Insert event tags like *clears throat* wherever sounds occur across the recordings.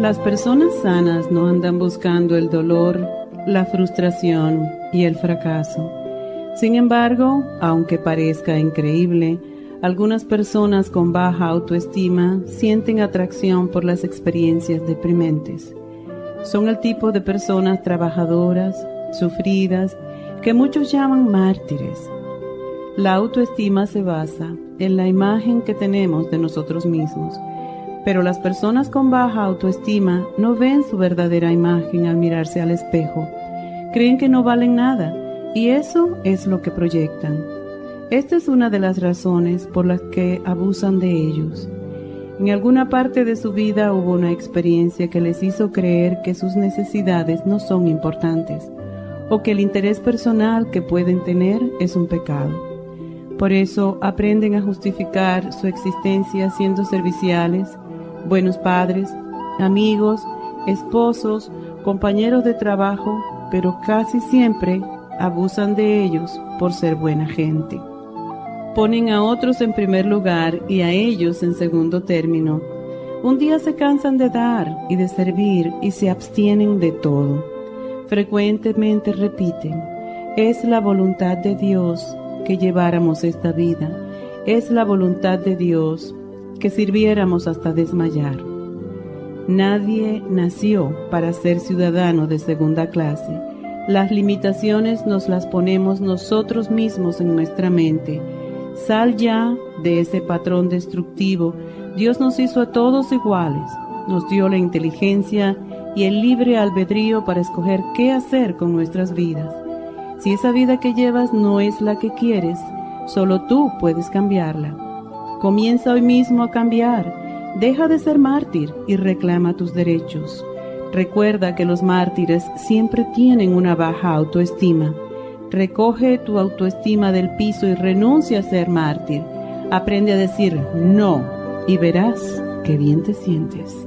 Las personas sanas no andan buscando el dolor, la frustración y el fracaso. Sin embargo, aunque parezca increíble, algunas personas con baja autoestima sienten atracción por las experiencias deprimentes. Son el tipo de personas trabajadoras, sufridas, que muchos llaman mártires. La autoestima se basa en la imagen que tenemos de nosotros mismos pero las personas con baja autoestima no ven su verdadera imagen al mirarse al espejo. Creen que no valen nada y eso es lo que proyectan. Esta es una de las razones por las que abusan de ellos. En alguna parte de su vida hubo una experiencia que les hizo creer que sus necesidades no son importantes o que el interés personal que pueden tener es un pecado. Por eso aprenden a justificar su existencia siendo serviciales, buenos padres, amigos, esposos, compañeros de trabajo, pero casi siempre abusan de ellos por ser buena gente. Ponen a otros en primer lugar y a ellos en segundo término. Un día se cansan de dar y de servir y se abstienen de todo. Frecuentemente repiten, es la voluntad de Dios que lleváramos esta vida, es la voluntad de Dios que sirviéramos hasta desmayar. Nadie nació para ser ciudadano de segunda clase. Las limitaciones nos las ponemos nosotros mismos en nuestra mente. Sal ya de ese patrón destructivo. Dios nos hizo a todos iguales. Nos dio la inteligencia y el libre albedrío para escoger qué hacer con nuestras vidas. Si esa vida que llevas no es la que quieres, solo tú puedes cambiarla. Comienza hoy mismo a cambiar. Deja de ser mártir y reclama tus derechos. Recuerda que los mártires siempre tienen una baja autoestima. Recoge tu autoestima del piso y renuncia a ser mártir. Aprende a decir no y verás qué bien te sientes.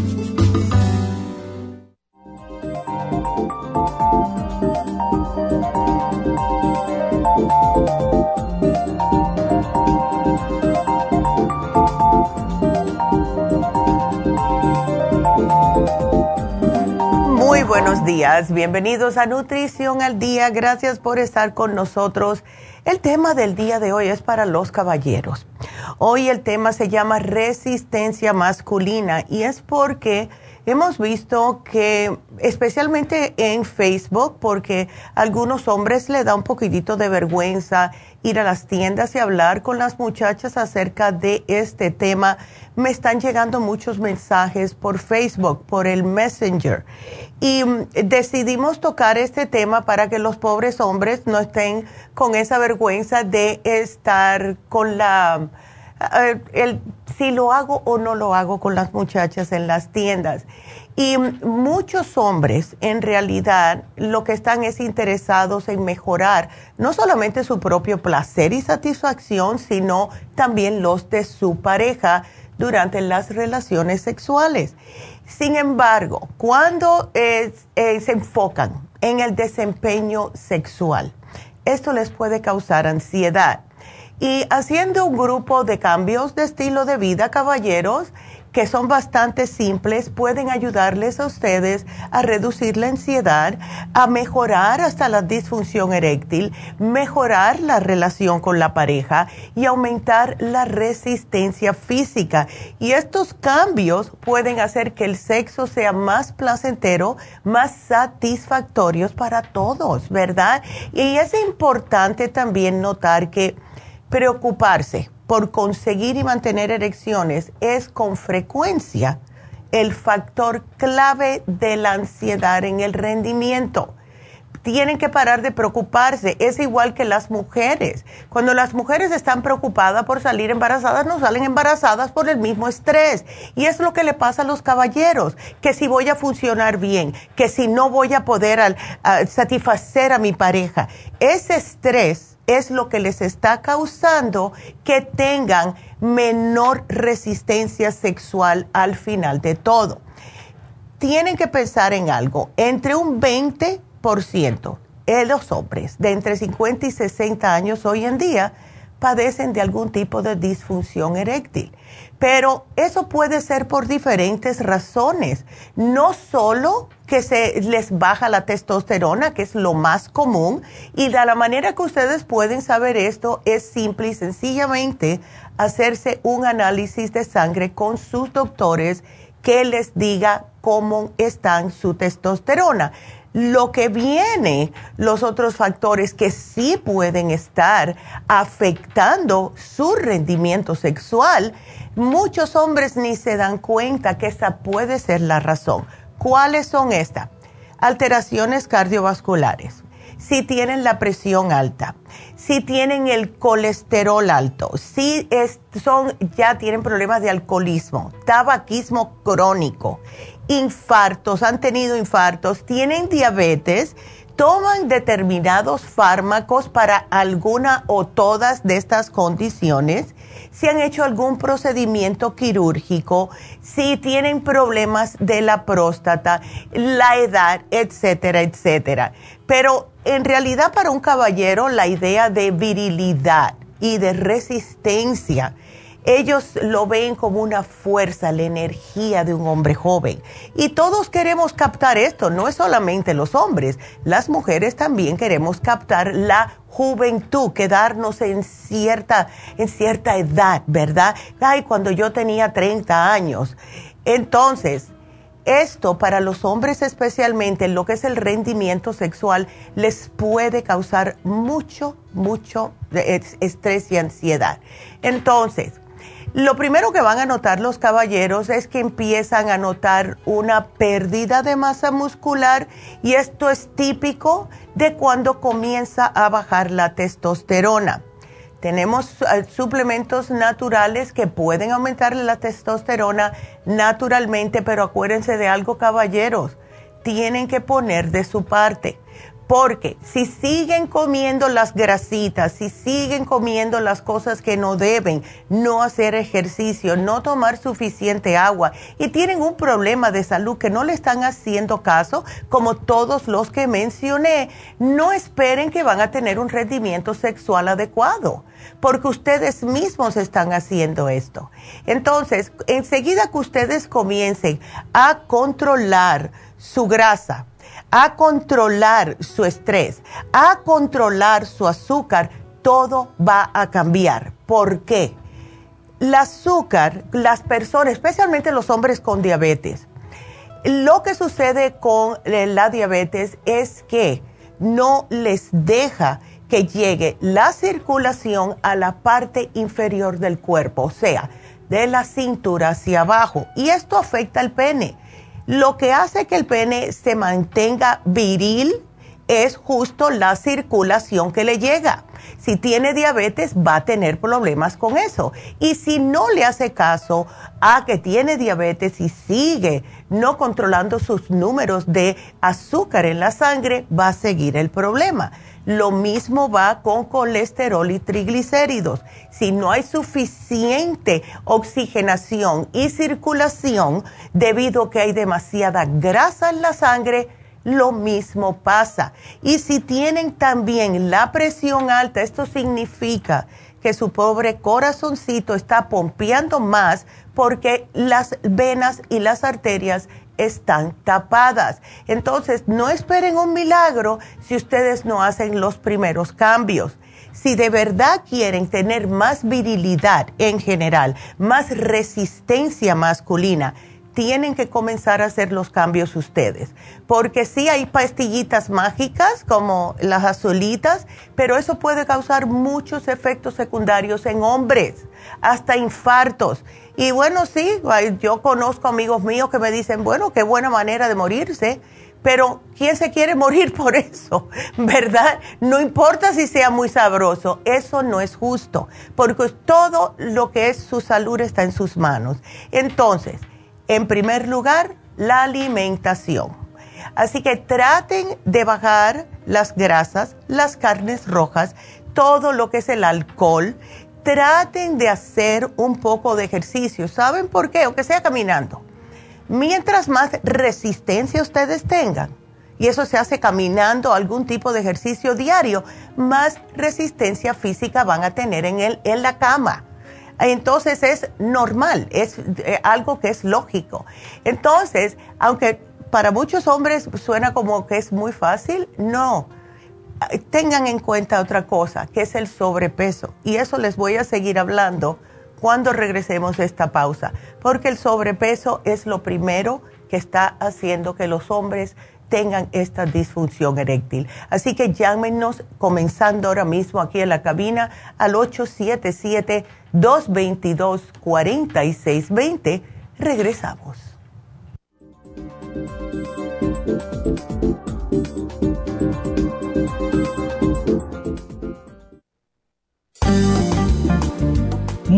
Buenos días. Bienvenidos a Nutrición al Día. Gracias por estar con nosotros. El tema del día de hoy es para los caballeros. Hoy el tema se llama resistencia masculina y es porque hemos visto que, especialmente en Facebook, porque a algunos hombres le da un poquitito de vergüenza ir a las tiendas y hablar con las muchachas acerca de este tema, me están llegando muchos mensajes por Facebook, por el Messenger. Y mm, decidimos tocar este tema para que los pobres hombres no estén con esa vergüenza de estar con la el, si lo hago o no lo hago con las muchachas en las tiendas. Y muchos hombres en realidad lo que están es interesados en mejorar no solamente su propio placer y satisfacción, sino también los de su pareja durante las relaciones sexuales. Sin embargo, cuando eh, se enfocan en el desempeño sexual, esto les puede causar ansiedad y haciendo un grupo de cambios de estilo de vida, caballeros, que son bastante simples, pueden ayudarles a ustedes a reducir la ansiedad, a mejorar hasta la disfunción eréctil, mejorar la relación con la pareja y aumentar la resistencia física. Y estos cambios pueden hacer que el sexo sea más placentero, más satisfactorio para todos, ¿verdad? Y es importante también notar que Preocuparse por conseguir y mantener erecciones es con frecuencia el factor clave de la ansiedad en el rendimiento. Tienen que parar de preocuparse. Es igual que las mujeres. Cuando las mujeres están preocupadas por salir embarazadas, no salen embarazadas por el mismo estrés. Y es lo que le pasa a los caballeros, que si voy a funcionar bien, que si no voy a poder satisfacer a mi pareja. Ese estrés es lo que les está causando que tengan menor resistencia sexual al final de todo. Tienen que pensar en algo, entre un 20% de los hombres de entre 50 y 60 años hoy en día padecen de algún tipo de disfunción eréctil. Pero eso puede ser por diferentes razones. No solo que se les baja la testosterona, que es lo más común, y de la manera que ustedes pueden saber esto es simple y sencillamente hacerse un análisis de sangre con sus doctores que les diga cómo están su testosterona. Lo que viene, los otros factores que sí pueden estar afectando su rendimiento sexual, muchos hombres ni se dan cuenta que esa puede ser la razón. ¿Cuáles son estas? Alteraciones cardiovasculares, si tienen la presión alta, si tienen el colesterol alto, si son, ya tienen problemas de alcoholismo, tabaquismo crónico, infartos, han tenido infartos, tienen diabetes, toman determinados fármacos para alguna o todas de estas condiciones, si han hecho algún procedimiento quirúrgico, si tienen problemas de la próstata, la edad, etcétera, etcétera. Pero en realidad para un caballero la idea de virilidad y de resistencia ellos lo ven como una fuerza, la energía de un hombre joven. Y todos queremos captar esto, no es solamente los hombres, las mujeres también queremos captar la juventud, quedarnos en cierta, en cierta edad, ¿verdad? Ay, cuando yo tenía 30 años. Entonces, esto para los hombres especialmente, lo que es el rendimiento sexual, les puede causar mucho, mucho estrés y ansiedad. Entonces, lo primero que van a notar los caballeros es que empiezan a notar una pérdida de masa muscular y esto es típico de cuando comienza a bajar la testosterona. Tenemos eh, suplementos naturales que pueden aumentar la testosterona naturalmente, pero acuérdense de algo caballeros, tienen que poner de su parte porque si siguen comiendo las grasitas, si siguen comiendo las cosas que no deben, no hacer ejercicio, no tomar suficiente agua y tienen un problema de salud que no le están haciendo caso, como todos los que mencioné, no esperen que van a tener un rendimiento sexual adecuado, porque ustedes mismos están haciendo esto. Entonces, enseguida que ustedes comiencen a controlar su grasa, a controlar su estrés, a controlar su azúcar, todo va a cambiar. ¿Por qué? El azúcar, las personas, especialmente los hombres con diabetes, lo que sucede con eh, la diabetes es que no les deja que llegue la circulación a la parte inferior del cuerpo, o sea, de la cintura hacia abajo. Y esto afecta al pene. Lo que hace que el pene se mantenga viril es justo la circulación que le llega. Si tiene diabetes va a tener problemas con eso. Y si no le hace caso a que tiene diabetes y sigue no controlando sus números de azúcar en la sangre, va a seguir el problema. Lo mismo va con colesterol y triglicéridos. Si no hay suficiente oxigenación y circulación debido a que hay demasiada grasa en la sangre, lo mismo pasa. Y si tienen también la presión alta, esto significa que su pobre corazoncito está pompeando más porque las venas y las arterias están tapadas. Entonces, no esperen un milagro si ustedes no hacen los primeros cambios. Si de verdad quieren tener más virilidad en general, más resistencia masculina, tienen que comenzar a hacer los cambios ustedes. Porque sí hay pastillitas mágicas como las azulitas, pero eso puede causar muchos efectos secundarios en hombres, hasta infartos. Y bueno, sí, yo conozco amigos míos que me dicen, bueno, qué buena manera de morirse, pero ¿quién se quiere morir *laughs* por eso? ¿Verdad? No importa si sea muy sabroso, eso no es justo, porque todo lo que es su salud está en sus manos. Entonces, en primer lugar, la alimentación. Así que traten de bajar las grasas, las carnes rojas, todo lo que es el alcohol traten de hacer un poco de ejercicio. ¿Saben por qué? Aunque sea caminando. Mientras más resistencia ustedes tengan, y eso se hace caminando algún tipo de ejercicio diario, más resistencia física van a tener en, el, en la cama. Entonces es normal, es eh, algo que es lógico. Entonces, aunque para muchos hombres suena como que es muy fácil, no tengan en cuenta otra cosa, que es el sobrepeso. Y eso les voy a seguir hablando cuando regresemos a esta pausa, porque el sobrepeso es lo primero que está haciendo que los hombres tengan esta disfunción eréctil. Así que llámenos comenzando ahora mismo aquí en la cabina al 877-222-4620. Regresamos.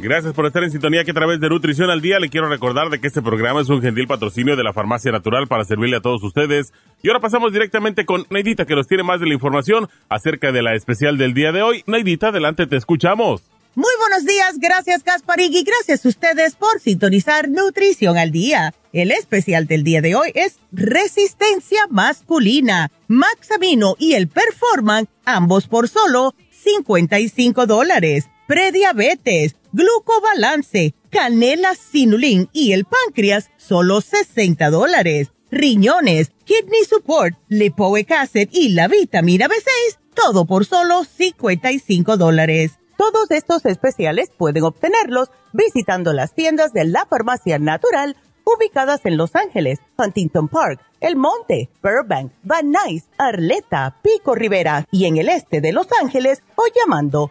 Gracias por estar en sintonía que a través de Nutrición al Día le quiero recordar de que este programa es un gentil patrocinio de la Farmacia Natural para servirle a todos ustedes. Y ahora pasamos directamente con Neidita que nos tiene más de la información acerca de la especial del día de hoy. Neidita, adelante, te escuchamos. Muy buenos días, gracias Gasparig y gracias a ustedes por sintonizar Nutrición al Día. El especial del día de hoy es Resistencia Masculina, Maxamino y el Performan, ambos por solo 55 dólares. Prediabetes glucobalance, canela sinulin y el páncreas, solo 60 dólares. Riñones, kidney support, lipoic acid y la vitamina B6, todo por solo 55 dólares. Todos estos especiales pueden obtenerlos visitando las tiendas de la farmacia natural ubicadas en Los Ángeles, Huntington Park, El Monte, Burbank, Van Nuys, Arleta, Pico Rivera y en el este de Los Ángeles o llamando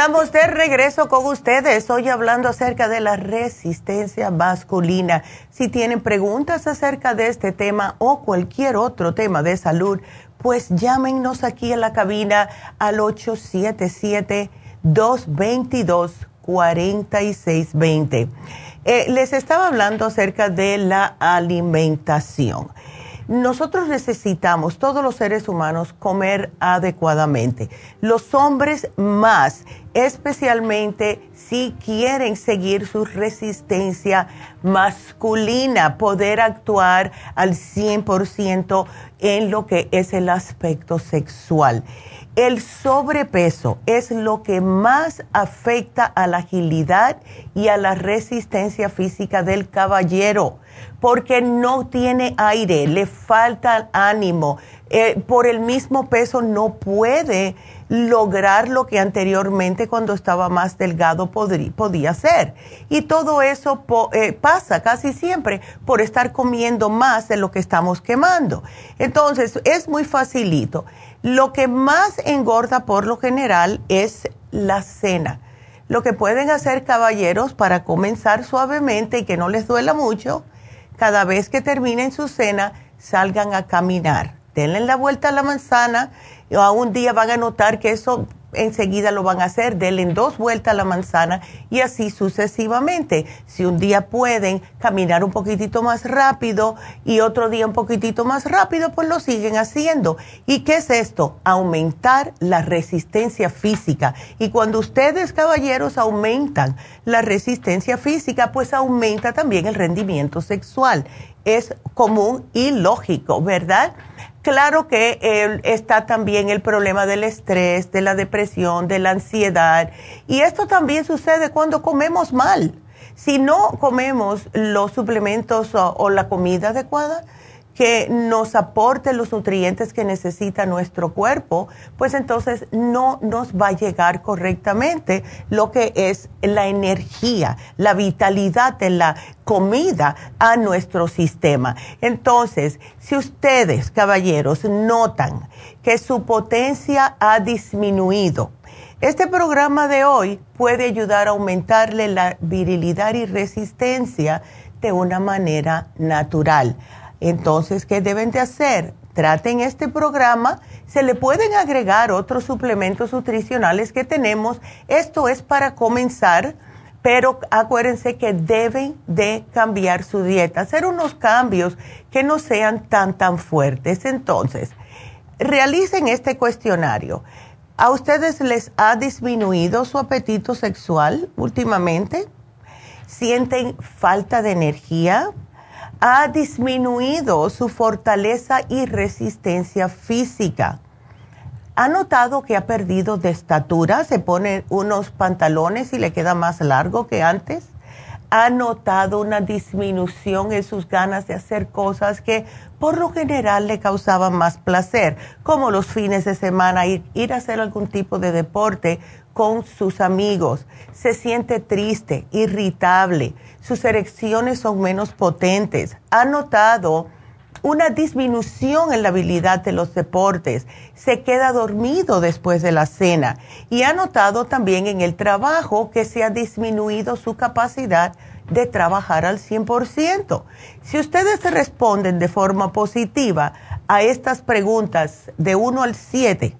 Estamos de regreso con ustedes, hoy hablando acerca de la resistencia masculina. Si tienen preguntas acerca de este tema o cualquier otro tema de salud, pues llámenos aquí en la cabina al 877-222-4620. Eh, les estaba hablando acerca de la alimentación nosotros necesitamos, todos los seres humanos, comer adecuadamente. Los hombres más, especialmente si quieren seguir su resistencia masculina, poder actuar al 100% en lo que es el aspecto sexual. El sobrepeso es lo que más afecta a la agilidad y a la resistencia física del caballero porque no tiene aire, le falta ánimo, eh, por el mismo peso no puede lograr lo que anteriormente cuando estaba más delgado podía hacer. Y todo eso eh, pasa casi siempre por estar comiendo más de lo que estamos quemando. Entonces, es muy facilito. Lo que más engorda por lo general es la cena. Lo que pueden hacer caballeros para comenzar suavemente y que no les duela mucho cada vez que terminen su cena, salgan a caminar. Denle la vuelta a la manzana y a un día van a notar que eso enseguida lo van a hacer, denle dos vueltas a la manzana y así sucesivamente. Si un día pueden caminar un poquitito más rápido y otro día un poquitito más rápido, pues lo siguen haciendo. ¿Y qué es esto? Aumentar la resistencia física. Y cuando ustedes, caballeros, aumentan la resistencia física, pues aumenta también el rendimiento sexual. Es común y lógico, ¿verdad? Claro que eh, está también el problema del estrés, de la depresión, de la ansiedad. Y esto también sucede cuando comemos mal. Si no comemos los suplementos o la comida adecuada, que nos aporte los nutrientes que necesita nuestro cuerpo, pues entonces no nos va a llegar correctamente lo que es la energía, la vitalidad de la comida a nuestro sistema. Entonces, si ustedes, caballeros, notan que su potencia ha disminuido, este programa de hoy puede ayudar a aumentarle la virilidad y resistencia de una manera natural entonces, ¿qué deben de hacer? Traten este programa. Se le pueden agregar otros suplementos nutricionales que tenemos. Esto es para comenzar, pero acuérdense que deben de cambiar su dieta, hacer unos cambios que no sean tan, tan fuertes. Entonces, realicen este cuestionario. ¿A ustedes les ha disminuido su apetito sexual últimamente? ¿Sienten falta de energía? Ha disminuido su fortaleza y resistencia física. ¿Ha notado que ha perdido de estatura? Se pone unos pantalones y le queda más largo que antes. ¿Ha notado una disminución en sus ganas de hacer cosas que por lo general le causaban más placer, como los fines de semana, ir, ir a hacer algún tipo de deporte con sus amigos? Se siente triste, irritable sus erecciones son menos potentes. Ha notado una disminución en la habilidad de los deportes, se queda dormido después de la cena y ha notado también en el trabajo que se ha disminuido su capacidad de trabajar al 100%. Si ustedes responden de forma positiva a estas preguntas de 1 al 7,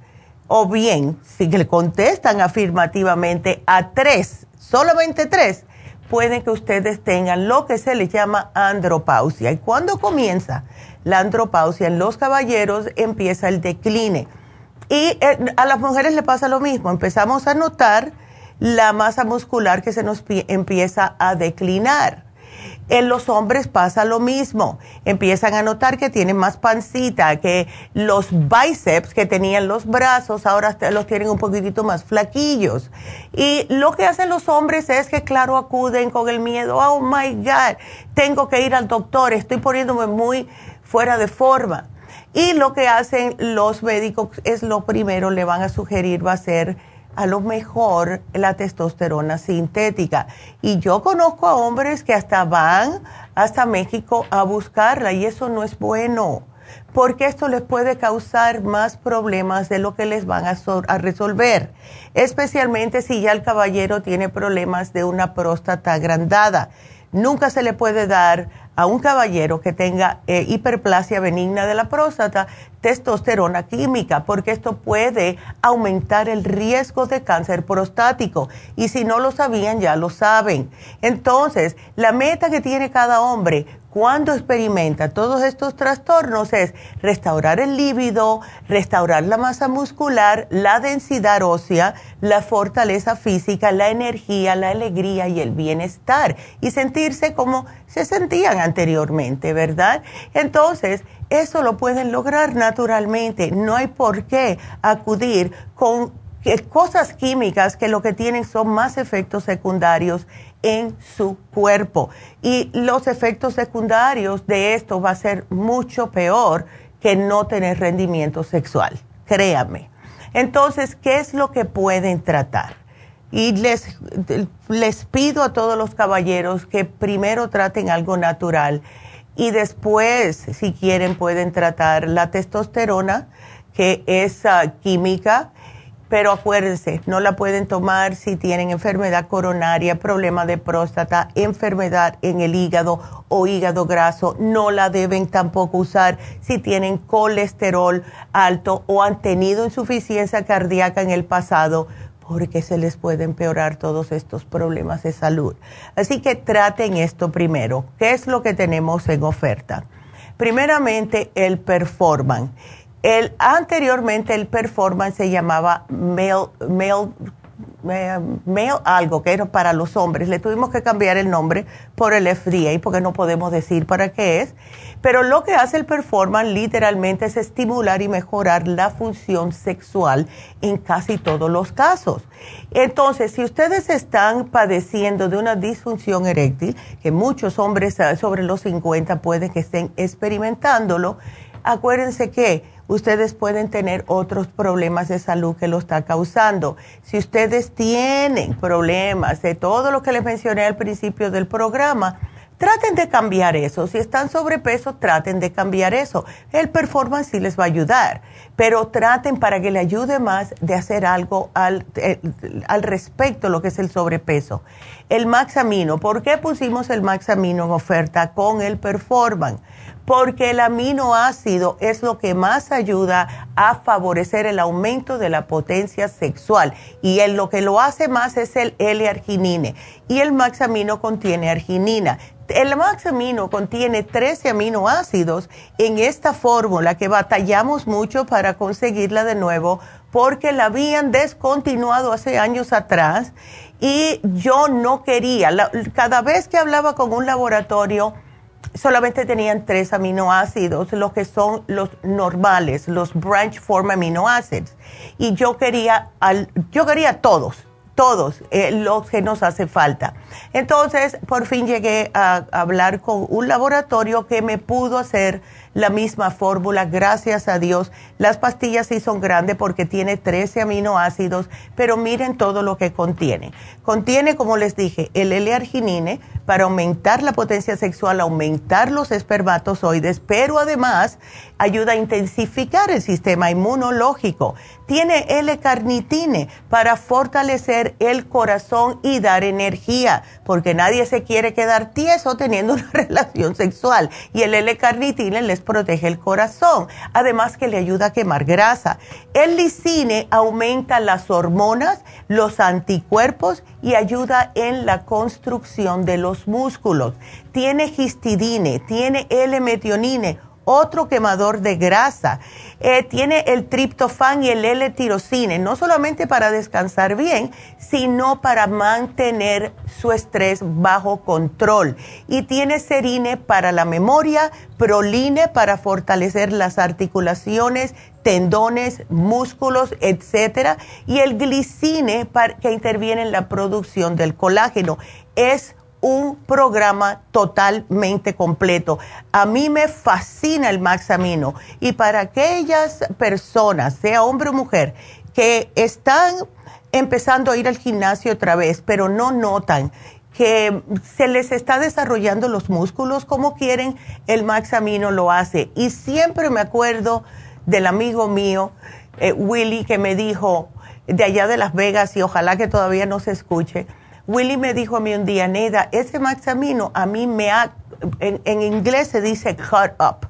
o bien si le contestan afirmativamente a 3, solamente 3, pueden que ustedes tengan lo que se les llama andropausia. ¿Y cuando comienza la andropausia en los caballeros? Empieza el decline. Y eh, a las mujeres le pasa lo mismo, empezamos a notar la masa muscular que se nos empieza a declinar. En los hombres pasa lo mismo. Empiezan a notar que tienen más pancita, que los bíceps que tenían los brazos ahora los tienen un poquitito más flaquillos. Y lo que hacen los hombres es que, claro, acuden con el miedo. Oh my God, tengo que ir al doctor, estoy poniéndome muy fuera de forma. Y lo que hacen los médicos es lo primero, le van a sugerir, va a ser a lo mejor la testosterona sintética. Y yo conozco a hombres que hasta van hasta México a buscarla y eso no es bueno, porque esto les puede causar más problemas de lo que les van a, a resolver, especialmente si ya el caballero tiene problemas de una próstata agrandada. Nunca se le puede dar a un caballero que tenga eh, hiperplasia benigna de la próstata testosterona química, porque esto puede aumentar el riesgo de cáncer prostático. Y si no lo sabían, ya lo saben. Entonces, la meta que tiene cada hombre cuando experimenta todos estos trastornos es restaurar el líbido, restaurar la masa muscular, la densidad ósea, la fortaleza física, la energía, la alegría y el bienestar y sentirse como se sentían anteriormente, ¿verdad? Entonces, eso lo pueden lograr naturalmente. No hay por qué acudir con cosas químicas que lo que tienen son más efectos secundarios en su cuerpo. Y los efectos secundarios de esto va a ser mucho peor que no tener rendimiento sexual, créame. Entonces, ¿qué es lo que pueden tratar? Y les, les pido a todos los caballeros que primero traten algo natural y después, si quieren, pueden tratar la testosterona, que es ah, química pero acuérdense, no la pueden tomar si tienen enfermedad coronaria, problema de próstata, enfermedad en el hígado o hígado graso. No la deben tampoco usar si tienen colesterol alto o han tenido insuficiencia cardíaca en el pasado porque se les puede empeorar todos estos problemas de salud. Así que traten esto primero. ¿Qué es lo que tenemos en oferta? Primeramente, el Performan el, anteriormente el performance se llamaba male, male, algo que era para los hombres. Le tuvimos que cambiar el nombre por el FDA porque no podemos decir para qué es. Pero lo que hace el performance literalmente es estimular y mejorar la función sexual en casi todos los casos. Entonces, si ustedes están padeciendo de una disfunción eréctil, que muchos hombres eh, sobre los 50 pueden que estén experimentándolo, acuérdense que ustedes pueden tener otros problemas de salud que lo está causando. Si ustedes tienen problemas de todo lo que les mencioné al principio del programa, traten de cambiar eso. Si están sobrepeso, traten de cambiar eso. El performance sí les va a ayudar, pero traten para que le ayude más de hacer algo al, eh, al respecto lo que es el sobrepeso. El Maxamino, ¿por qué pusimos el Maxamino en oferta con el performance? porque el aminoácido es lo que más ayuda a favorecer el aumento de la potencia sexual y lo que lo hace más es el L-arginine y el maxamino contiene arginina. El maxamino contiene 13 aminoácidos en esta fórmula que batallamos mucho para conseguirla de nuevo porque la habían descontinuado hace años atrás y yo no quería. cada vez que hablaba con un laboratorio, solamente tenían tres aminoácidos, los que son los normales, los branch form aminoácidos. Y yo quería, yo quería todos, todos eh, los que nos hace falta. Entonces, por fin llegué a hablar con un laboratorio que me pudo hacer la misma fórmula, gracias a Dios. Las pastillas sí son grandes porque tiene 13 aminoácidos, pero miren todo lo que contiene. Contiene, como les dije, el L-arginine para aumentar la potencia sexual, aumentar los espermatozoides, pero además ayuda a intensificar el sistema inmunológico. Tiene L-carnitine para fortalecer el corazón y dar energía, porque nadie se quiere quedar tieso teniendo una *laughs* relación sexual. Y el L-carnitine les protege el corazón, además que le ayuda a quemar grasa. El lisine aumenta las hormonas, los anticuerpos y ayuda en la construcción de los músculos. Tiene histidine, tiene L-metionine otro quemador de grasa. Eh, tiene el triptofán y el L-tirocine, no solamente para descansar bien, sino para mantener su estrés bajo control. Y tiene serine para la memoria, proline para fortalecer las articulaciones, tendones, músculos, etcétera, y el glicine para, que interviene en la producción del colágeno. Es un programa totalmente completo. A mí me fascina el Maxamino y para aquellas personas, sea hombre o mujer, que están empezando a ir al gimnasio otra vez, pero no notan que se les está desarrollando los músculos como quieren, el Maxamino lo hace. Y siempre me acuerdo del amigo mío, eh, Willy, que me dijo de allá de Las Vegas, y ojalá que todavía no se escuche, Willy me dijo a mí un día, Neda, ese Maxamino a mí me ha, en, inglés se dice cut up,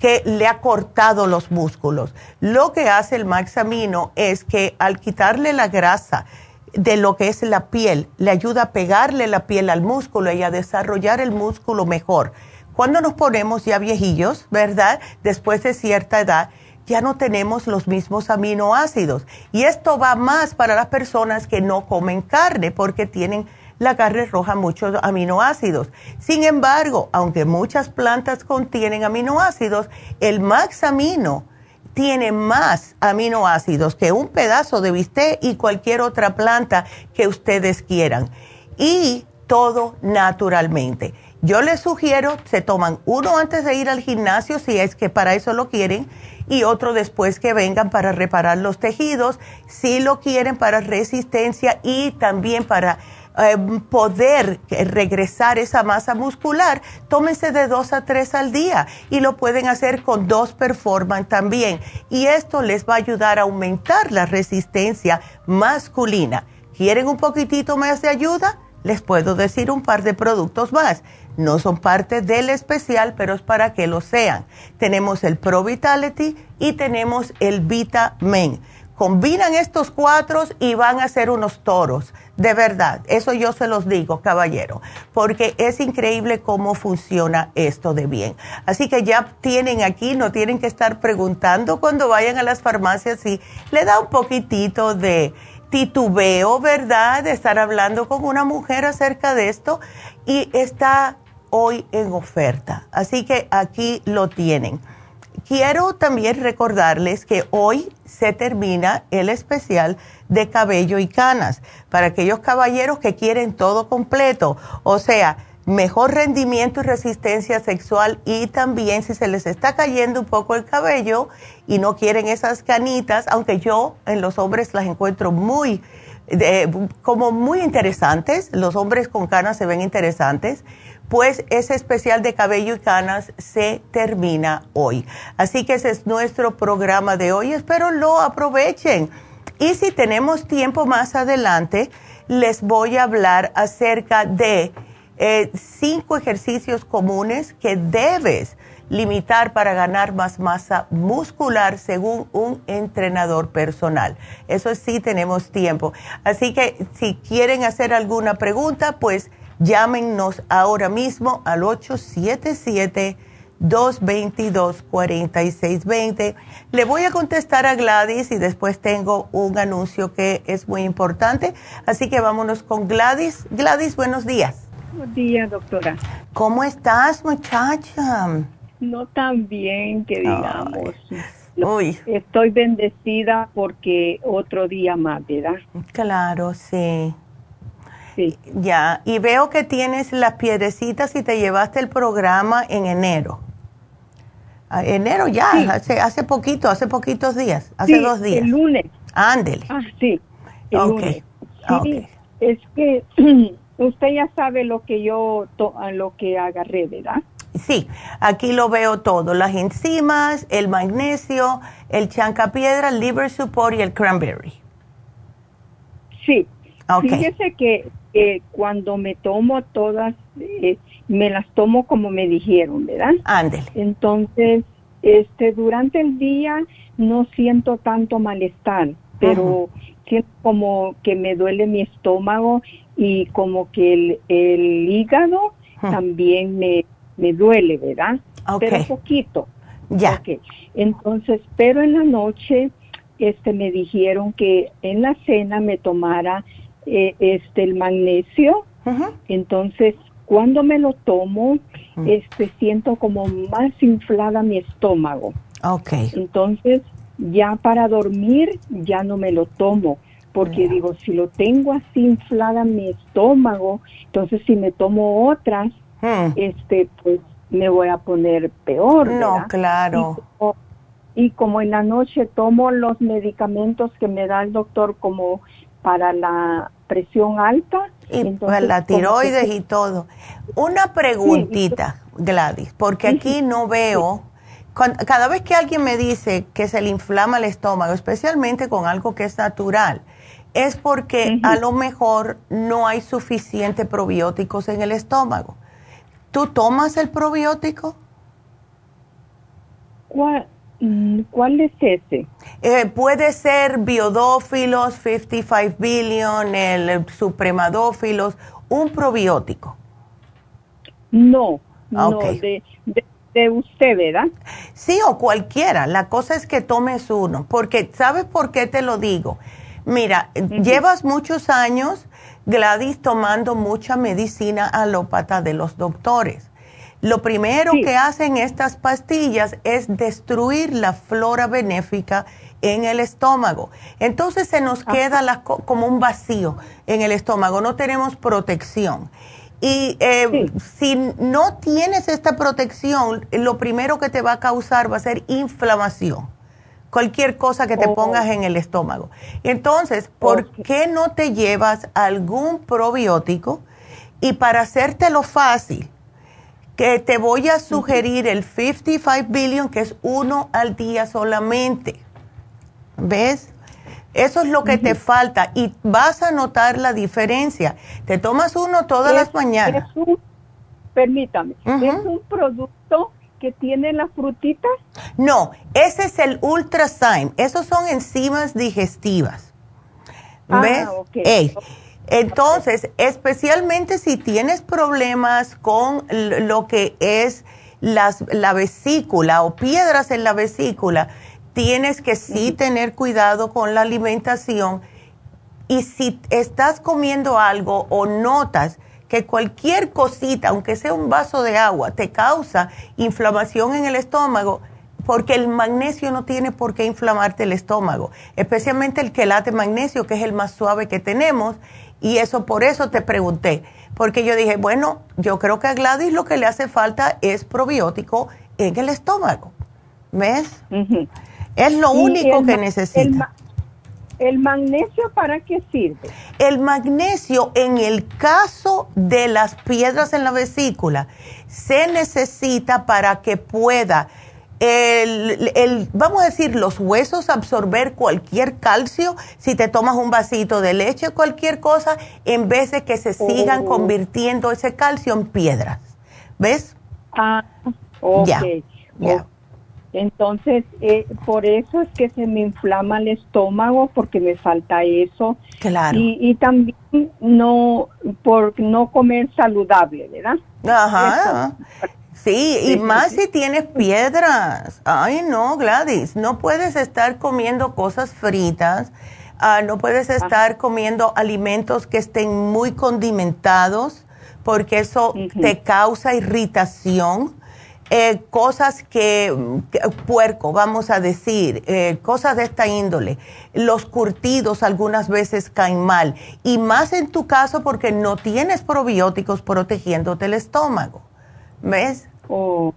que le ha cortado los músculos. Lo que hace el Maxamino es que al quitarle la grasa de lo que es la piel, le ayuda a pegarle la piel al músculo y a desarrollar el músculo mejor. Cuando nos ponemos ya viejillos, ¿verdad? Después de cierta edad, ya no tenemos los mismos aminoácidos. Y esto va más para las personas que no comen carne porque tienen la carne roja muchos aminoácidos. Sin embargo, aunque muchas plantas contienen aminoácidos, el maxamino tiene más aminoácidos que un pedazo de bistec y cualquier otra planta que ustedes quieran. Y todo naturalmente. Yo les sugiero, se toman uno antes de ir al gimnasio, si es que para eso lo quieren, y otro después que vengan para reparar los tejidos, si lo quieren para resistencia y también para eh, poder regresar esa masa muscular, tómense de dos a tres al día y lo pueden hacer con dos performance también. Y esto les va a ayudar a aumentar la resistencia masculina. ¿Quieren un poquitito más de ayuda? Les puedo decir un par de productos más. No son parte del especial, pero es para que lo sean. Tenemos el Pro Vitality y tenemos el Vitamin. Combinan estos cuatro y van a ser unos toros. De verdad, eso yo se los digo, caballero, porque es increíble cómo funciona esto de bien. Así que ya tienen aquí, no tienen que estar preguntando cuando vayan a las farmacias si le da un poquitito de titubeo, ¿verdad? De estar hablando con una mujer acerca de esto y está hoy en oferta. Así que aquí lo tienen. Quiero también recordarles que hoy se termina el especial de cabello y canas para aquellos caballeros que quieren todo completo, o sea, mejor rendimiento y resistencia sexual y también si se les está cayendo un poco el cabello y no quieren esas canitas, aunque yo en los hombres las encuentro muy como muy interesantes, los hombres con canas se ven interesantes pues ese especial de cabello y canas se termina hoy. Así que ese es nuestro programa de hoy. Espero lo aprovechen. Y si tenemos tiempo más adelante, les voy a hablar acerca de eh, cinco ejercicios comunes que debes limitar para ganar más masa muscular según un entrenador personal. Eso sí tenemos tiempo. Así que si quieren hacer alguna pregunta, pues Llámenos ahora mismo al 877-222-4620. Le voy a contestar a Gladys y después tengo un anuncio que es muy importante. Así que vámonos con Gladys. Gladys, buenos días. Buenos días, doctora. ¿Cómo estás, muchacha? No tan bien que digamos. Uy. Estoy bendecida porque otro día más, ¿verdad? Claro, sí. Ya, y veo que tienes las piedrecitas y te llevaste el programa en enero. Ah, enero ya, hace, hace poquito, hace poquitos días, hace dos días. El lunes. Ándele. Ah, sí. El lunes. Es que *clears throat* usted ya sabe lo que yo, lo que agarré, ¿verdad? Sí, aquí lo veo todo, las enzimas, el magnesio, el chancapiedra, el liver support y el cranberry. Sí. Fíjese que eh, cuando me tomo todas, eh, me las tomo como me dijeron, ¿verdad? Ándele. Entonces, este, durante el día no siento tanto malestar, pero siento como que me duele mi estómago y como que el, el hígado también me, me duele, ¿verdad? Pero poquito. Ya. Entonces, pero en la noche este me dijeron que en la cena me tomara eh, este el magnesio. Entonces, cuando me lo tomo, este siento como más inflada mi estómago. Okay. Entonces, ya para dormir ya no me lo tomo porque digo, si lo tengo así inflada mi estómago, entonces si me tomo otras, hmm. este, pues me voy a poner peor. No, claro. Y como, en la noche tomo los medicamentos que me da el doctor como para la presión alta. Y para la tiroides y todo. Una preguntita, Gladys, porque aquí no veo, cada vez que alguien me dice que se le inflama el estómago, especialmente con algo que es natural, es porque a lo mejor no hay suficiente probióticos en el estómago. ¿Tú tomas el probiótico? ¿Cuál, mm, es ese? Eh, puede ser biodófilos, 55 billion, el supremadófilos, un probiótico. No, no, de, de, usted, ¿verdad? Sí, o cualquiera. La cosa es que tomes uno, porque ¿sabes por qué te lo digo? Mira, llevas muchos años, Gladys, tomando mucha medicina alópata de los doctores. Lo primero que hacen estas pastillas es destruir la flora benéfica en el estómago. Entonces se nos queda como un vacío en el estómago, no tenemos protección. Y eh, si no tienes esta protección, lo primero que te va a causar va a ser inflamación cualquier cosa que te oh. pongas en el estómago. Entonces, ¿por qué no te llevas algún probiótico? Y para hacértelo fácil, que te voy a sugerir el 55 billion, que es uno al día solamente. ¿Ves? Eso es lo que te falta y vas a notar la diferencia. Te tomas uno todas las mañanas. permítame, es un producto que tiene las frutitas? No, ese es el Ultrazyme. Esos son enzimas digestivas. Ah, ¿Ves? Entonces, especialmente si tienes problemas con lo que es las, la vesícula o piedras en la vesícula, tienes que sí tener cuidado con la alimentación. Y si estás comiendo algo o notas que cualquier cosita, aunque sea un vaso de agua, te causa inflamación en el estómago, porque el magnesio no tiene por qué inflamarte el estómago, especialmente el quelate magnesio, que es el más suave que tenemos, y eso por eso te pregunté, porque yo dije, bueno, yo creo que a Gladys lo que le hace falta es probiótico en el estómago, ¿ves? Es lo único que necesita. ¿El magnesio para qué sirve? El magnesio, en el caso de las piedras en la vesícula, se necesita para que pueda, el, vamos a decir, los huesos absorber cualquier calcio si te tomas un vasito de leche, cualquier cosa, en vez de que se sigan oh. convirtiendo ese calcio en piedras. ¿Ves? Ah, ok. Ya. Entonces, eh, por eso es que se me inflama el estómago, porque me falta eso. Claro. Y, también no, por no comer saludable, ¿verdad? Ajá. Sí, y más si tienes piedras. Ay, no, Gladys, no puedes estar comiendo cosas fritas, ah, no puedes estar comiendo alimentos que estén muy condimentados, porque eso te causa irritación eh, cosas que, puerco, vamos a decir, eh, cosas de esta índole. Los curtidos algunas veces caen mal. Y más en tu caso porque no tienes probióticos protegiéndote el estómago. ¿Ves? Oh,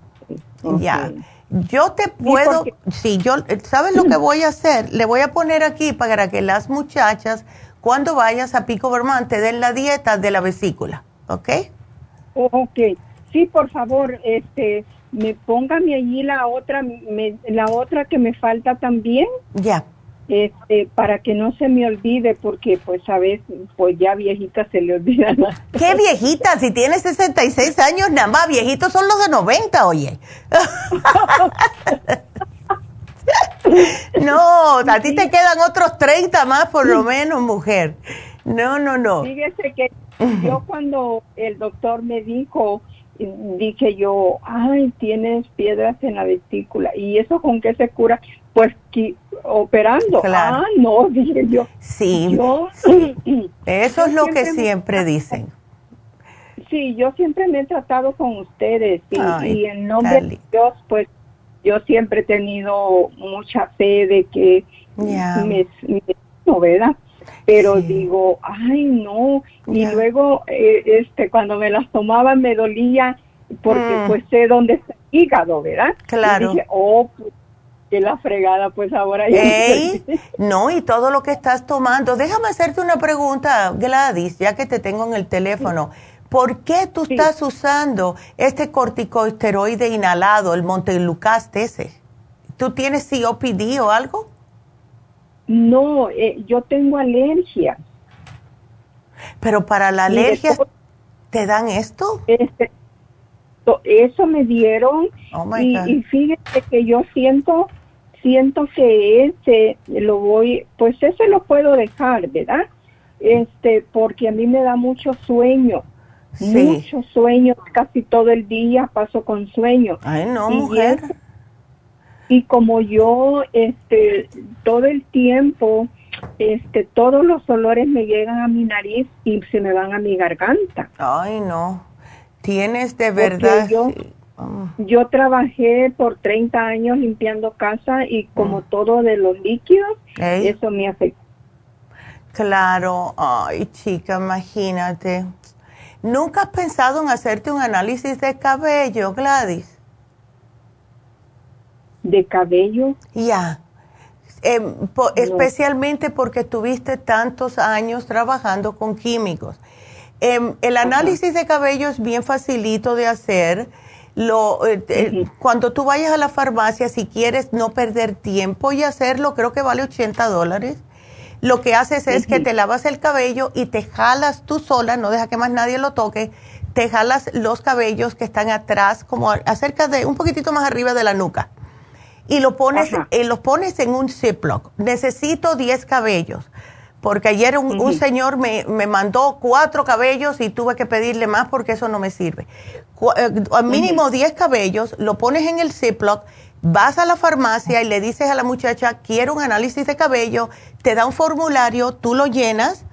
Ya. Yo te puedo, sí, yo, ¿sabes lo que voy a hacer? Le voy a poner aquí para que las muchachas, cuando vayas a Pico Vermont, te den la dieta de la vesícula, ¿ok? ok. Sí, por favor, este, me póngame allí la otra, la otra que me falta también. Ya. Este, para que no se me olvide, porque pues a veces, pues ya viejita se le olvida. *laughs* ¿Qué viejita? Si tienes 66 años, nada más viejitos son los de 90, oye. *laughs* no, a ti te quedan otros 30 más por lo menos, mujer. No, no, no. Fíjese que yo cuando el doctor me dijo dije yo, ay, tienes piedras en la vesícula. ¿Y eso con qué se cura? Pues operando. Ah, no, *laughs* dije yo. Sí. *clears throat* eso es lo que siempre dicen. Sí, yo siempre me he tratado con ustedes y, en nombre de Dios, pues yo siempre he tenido mucha fe de que me, me, ¿verdad? Pero digo, ay no, y luego eh, este cuando me las tomaba me dolía porque mm. pues sé dónde está el hígado, ¿verdad? Claro. Y dije, oh, pues, que la fregada, pues ahora ya. no, y todo lo que estás tomando. Déjame hacerte una pregunta, Gladys, ya que te tengo en el teléfono. ¿Por qué tú estás usando este corticosteroide inhalado, el Montelucaste ese? ¿Tú tienes COPD o algo? No, eh, yo tengo alergia. Pero para la alergia, ¿te dan esto? Este, eso me dieron oh y, y, fíjate que yo siento siento que ese lo voy pues ese lo puedo dejar verdad este porque a mí me da mucho sueño mucho sueño casi todo el día paso con sueño. Ay no mujer. y como yo este todo el tiempo este todos los olores me llegan a mi nariz y se me van a mi garganta. Ay no. Tienes de verdad ah. yo, trabajé por 30 años limpiando casa y como mm. todo de los líquidos eso me afecta claro ay chica imagínate nunca has pensado en hacerte un análisis de cabello Gladys de cabello. Ya. Em, especialmente porque tuviste tantos años trabajando con químicos. Em, el análisis de cabello es bien facilito de hacer. Lo, eh, eh, Cuando tú vayas a la farmacia, si quieres no perder tiempo y hacerlo, creo que vale 80 dólares. Lo que haces es que te lavas el cabello y te jalas tú sola, no deja que más nadie lo toque, te jalas los cabellos que están atrás, como acerca de, un poquitito más arriba de la nuca. Y lo pones, eh, los pones en un Ziploc. Necesito 10 cabellos, porque ayer un, señor me, me, mandó cuatro cabellos y tuve que pedirle más porque eso no me sirve. Eh, al mínimo 10 cabellos, lo pones en el Ziploc, vas a la farmacia y le dices a la muchacha, quiero un análisis de cabello, te da un formulario, tú lo llenas,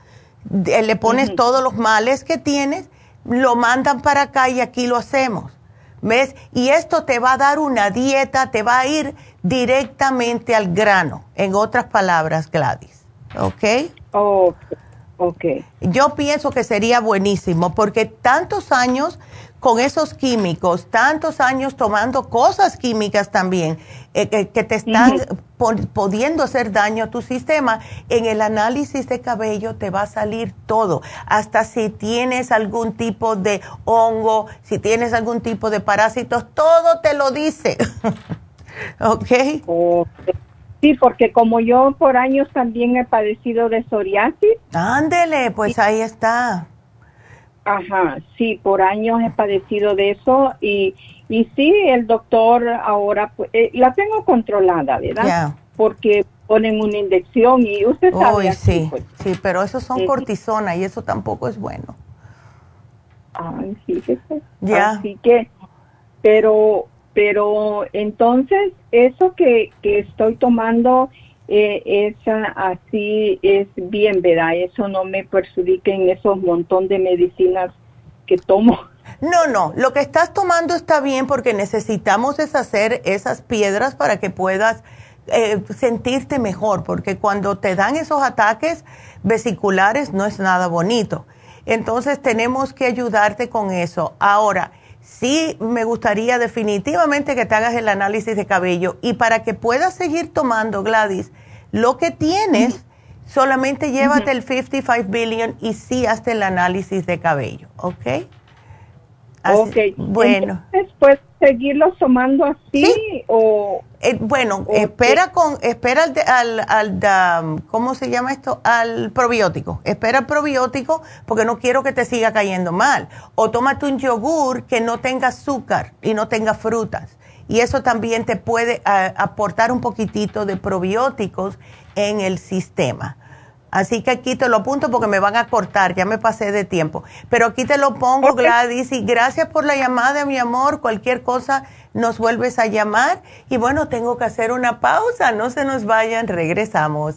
le pones todos los males que tienes, lo mandan para acá y aquí lo hacemos. ¿Ves? Y esto te va a dar una dieta, te va a ir directamente al grano, en otras palabras, Gladys. ¿Ok? Oh, ok. Yo pienso que sería buenísimo porque tantos años con esos químicos, tantos años tomando cosas químicas también, eh, que, te están pudiendo hacer daño a tu sistema, en el análisis de cabello te va a salir todo, hasta si tienes algún tipo de hongo, si tienes algún tipo de parásitos, todo te lo dice. *laughs* ¿Ok? Sí, porque como yo por años también he padecido de psoriasis. Ándele, pues ahí está. Ajá, sí, por años he padecido de eso y, y sí, el doctor ahora, pues, eh, la tengo controlada, ¿verdad? Porque ponen una inyección y usted sabe. sí, pues. sí, pero eso son cortisona y eso tampoco es bueno. Ay, sí, Ya. Así que, pero, pero entonces, eso que, que estoy tomando eh, esa así es bien, ¿verdad? Eso no me perjudica en esos montón de medicinas que tomo. No, no, lo que estás tomando está bien porque necesitamos deshacer esas piedras para que puedas eh, sentirte mejor, porque cuando te dan esos ataques vesiculares no es nada bonito. Entonces tenemos que ayudarte con eso. Ahora, sí me gustaría definitivamente que te hagas el análisis de cabello y para que puedas seguir tomando, Gladys, lo que tienes, solamente llévate el 55 billion y sí hazte el análisis de cabello, ¿ok? ok. Bueno. Entonces, seguirlo tomando así o...? Eh, bueno, espera con, espera al, al, al, ¿cómo se llama esto? Al probiótico. Espera el probiótico porque no quiero que te siga cayendo mal. O tómate un yogur que no tenga azúcar y no tenga frutas. Y eso también te puede aportar un poquitito de probióticos en el sistema. Así que aquí te lo apunto porque me van a cortar, ya me pasé de tiempo. Pero aquí te lo pongo, Gladys, y gracias por la llamada, mi amor. Cualquier cosa nos vuelves a llamar. Y bueno, tengo que hacer una pausa, no se nos vayan, regresamos.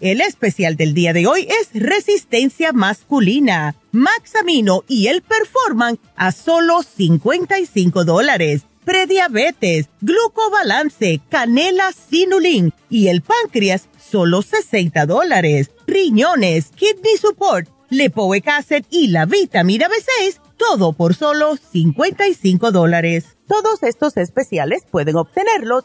El especial del día de hoy es resistencia masculina, Maxamino y el Performan a solo 55 dólares. Prediabetes, glucobalance, canela sinulin y el páncreas solo 60 dólares. Riñones, kidney support, lepoic acid y la vitamina B6, todo por solo 55 dólares. Todos estos especiales pueden obtenerlos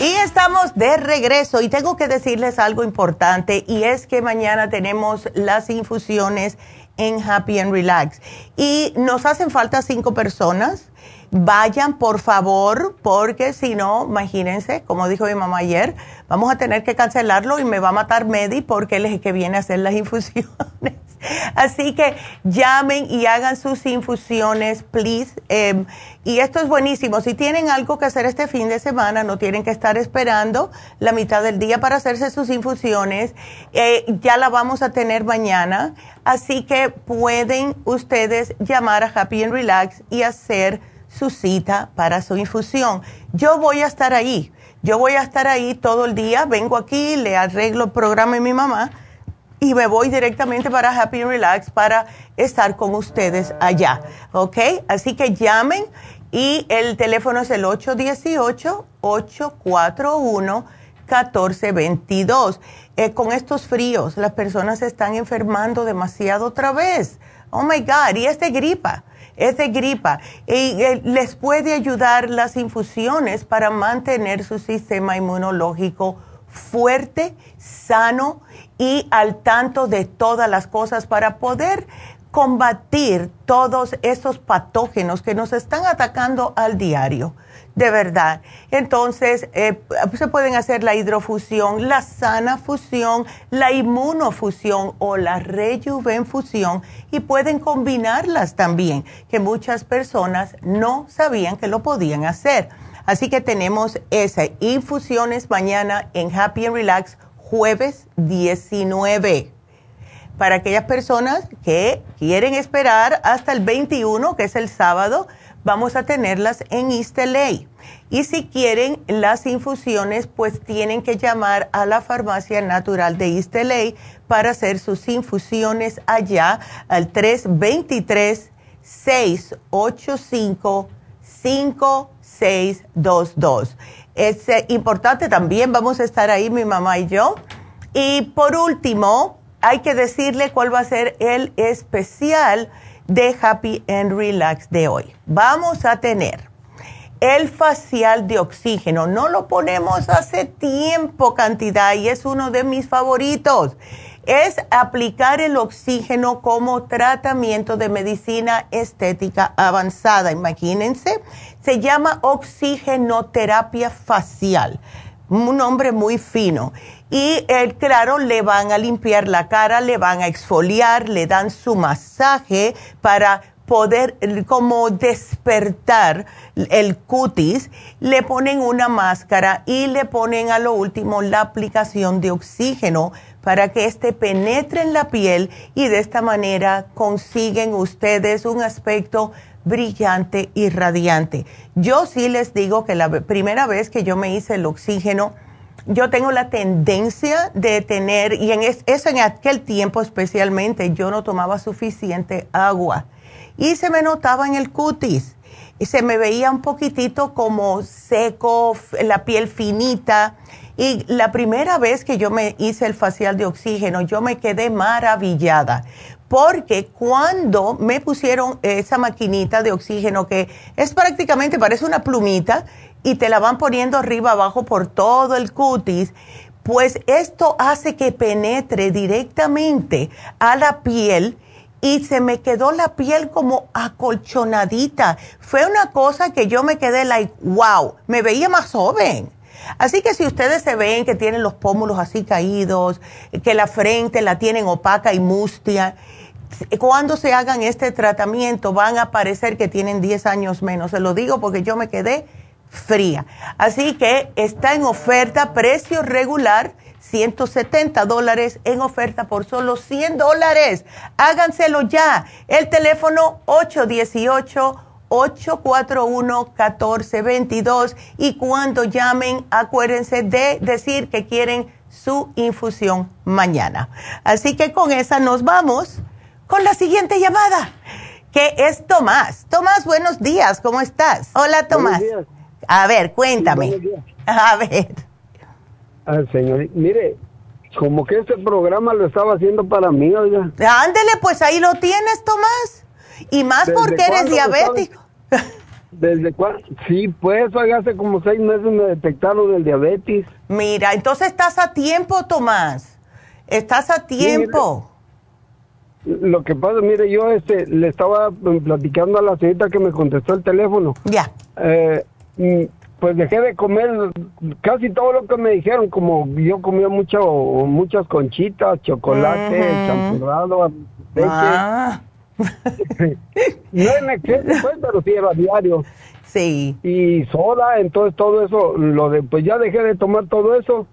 Y estamos de regreso y tengo que decirles algo importante y es que mañana tenemos las infusiones en Happy and Relax y nos hacen falta cinco personas. Vayan por favor porque si no, imagínense, como dijo mi mamá ayer, vamos a tener que cancelarlo y me va a matar Medi porque él es el que viene a hacer las infusiones. *laughs* Así que llamen y hagan sus infusiones, please. Em, y esto es buenísimo. Si tienen algo que hacer este fin de semana, no tienen que estar esperando la mitad del día para hacerse sus infusiones. Eh, ya la vamos a tener mañana. Así que pueden ustedes llamar a Happy and Relax y hacer su cita para su infusión. Yo voy a estar ahí. Yo voy a estar ahí todo el día. Vengo aquí, le arreglo el programa a mi mamá y me voy directamente para Happy Relax para estar con ustedes allá, ¿ok? Así que llamen y el teléfono es el 818-841-1422. Eh, con estos fríos, las personas se están enfermando demasiado otra vez. Oh my God, y es de gripa, es de gripa. Y eh, les puede ayudar las infusiones para mantener su sistema inmunológico fuerte, sano y al tanto de todas las cosas para poder combatir todos esos patógenos que nos están atacando al diario, de verdad. Entonces, eh, se pueden hacer la hidrofusión, la sana fusión, la inmunofusión o la rejuvenfusión y pueden combinarlas también, que muchas personas no sabían que lo podían hacer. Así que tenemos esas infusiones mañana en Happy and Relax, jueves 19 para aquellas personas que quieren esperar hasta el 21, que es el sábado, vamos a tenerlas en East Y si quieren las infusiones, pues tienen que llamar a la farmacia natural de East para hacer sus infusiones allá al 323-685-5622. Es eh, importante también, vamos a estar ahí mi mamá y yo. Y por último, hay que decirle cuál va a ser el especial de Happy and Relax de hoy. Vamos a tener el facial de oxígeno. No lo ponemos hace tiempo cantidad y es uno de mis favoritos. Es aplicar el oxígeno como tratamiento de medicina estética avanzada. Imagínense, se llama oxigenoterapia facial. Un nombre muy fino y el, claro, le van a limpiar la cara, le van a exfoliar, le dan su masaje para poder como despertar el cutis, le ponen una máscara y le ponen a lo último la aplicación de oxígeno para que éste penetre en la piel y de esta manera consiguen ustedes un aspecto brillante y radiante. Yo sí les digo que la primera vez que yo me hice el oxígeno, yo tengo la tendencia de tener, y en eso en aquel tiempo especialmente, yo no tomaba suficiente agua y se me notaba en el cutis. Y se me veía un poquitito como seco, la piel finita. Y la primera vez que yo me hice el facial de oxígeno, yo me quedé maravillada. Porque cuando me pusieron esa maquinita de oxígeno, que es prácticamente, parece una plumita, y te la van poniendo arriba abajo por todo el cutis, pues esto hace que penetre directamente a la piel y se me quedó la piel como acolchonadita. Fue una cosa que yo me quedé like, wow, me veía más joven. Así que si ustedes se ven que tienen los pómulos así caídos, que la frente la tienen opaca y mustia, cuando se hagan este tratamiento van a parecer que tienen 10 años menos. Se lo digo porque yo me quedé fría. Así que está en oferta, precio regular, 170 dólares en oferta por solo 100 dólares. Háganselo ya. El teléfono 818-841-1422 y cuando llamen acuérdense de decir que quieren su infusión mañana. Así que con esa nos vamos con la siguiente llamada, que es Tomás. Tomás, buenos días, ¿cómo estás? Hola, Tomás. A ver, cuéntame. *laughs* a ver. Ah, señor, mire, como que este programa lo estaba haciendo para mí, oiga. Ándele, pues ahí lo tienes, Tomás. Y más porque eres diabético. *laughs* ¿Desde cuándo? Sí, pues, oiga, hace como seis meses me detectaron el diabetes. Mira, entonces estás a tiempo, Tomás. Estás a tiempo. Lo que pasa, mire, yo este, le estaba platicando a la señorita que me contestó el teléfono. Ya. Eh, pues dejé de comer casi todo lo que me dijeron, como yo comía mucho, muchas conchitas, chocolate, champurrado, leche. Ah. *laughs* no en exceso, pues, pero sí era diario. Sí. Y soda, entonces todo eso, lo de, pues ya dejé de tomar todo eso.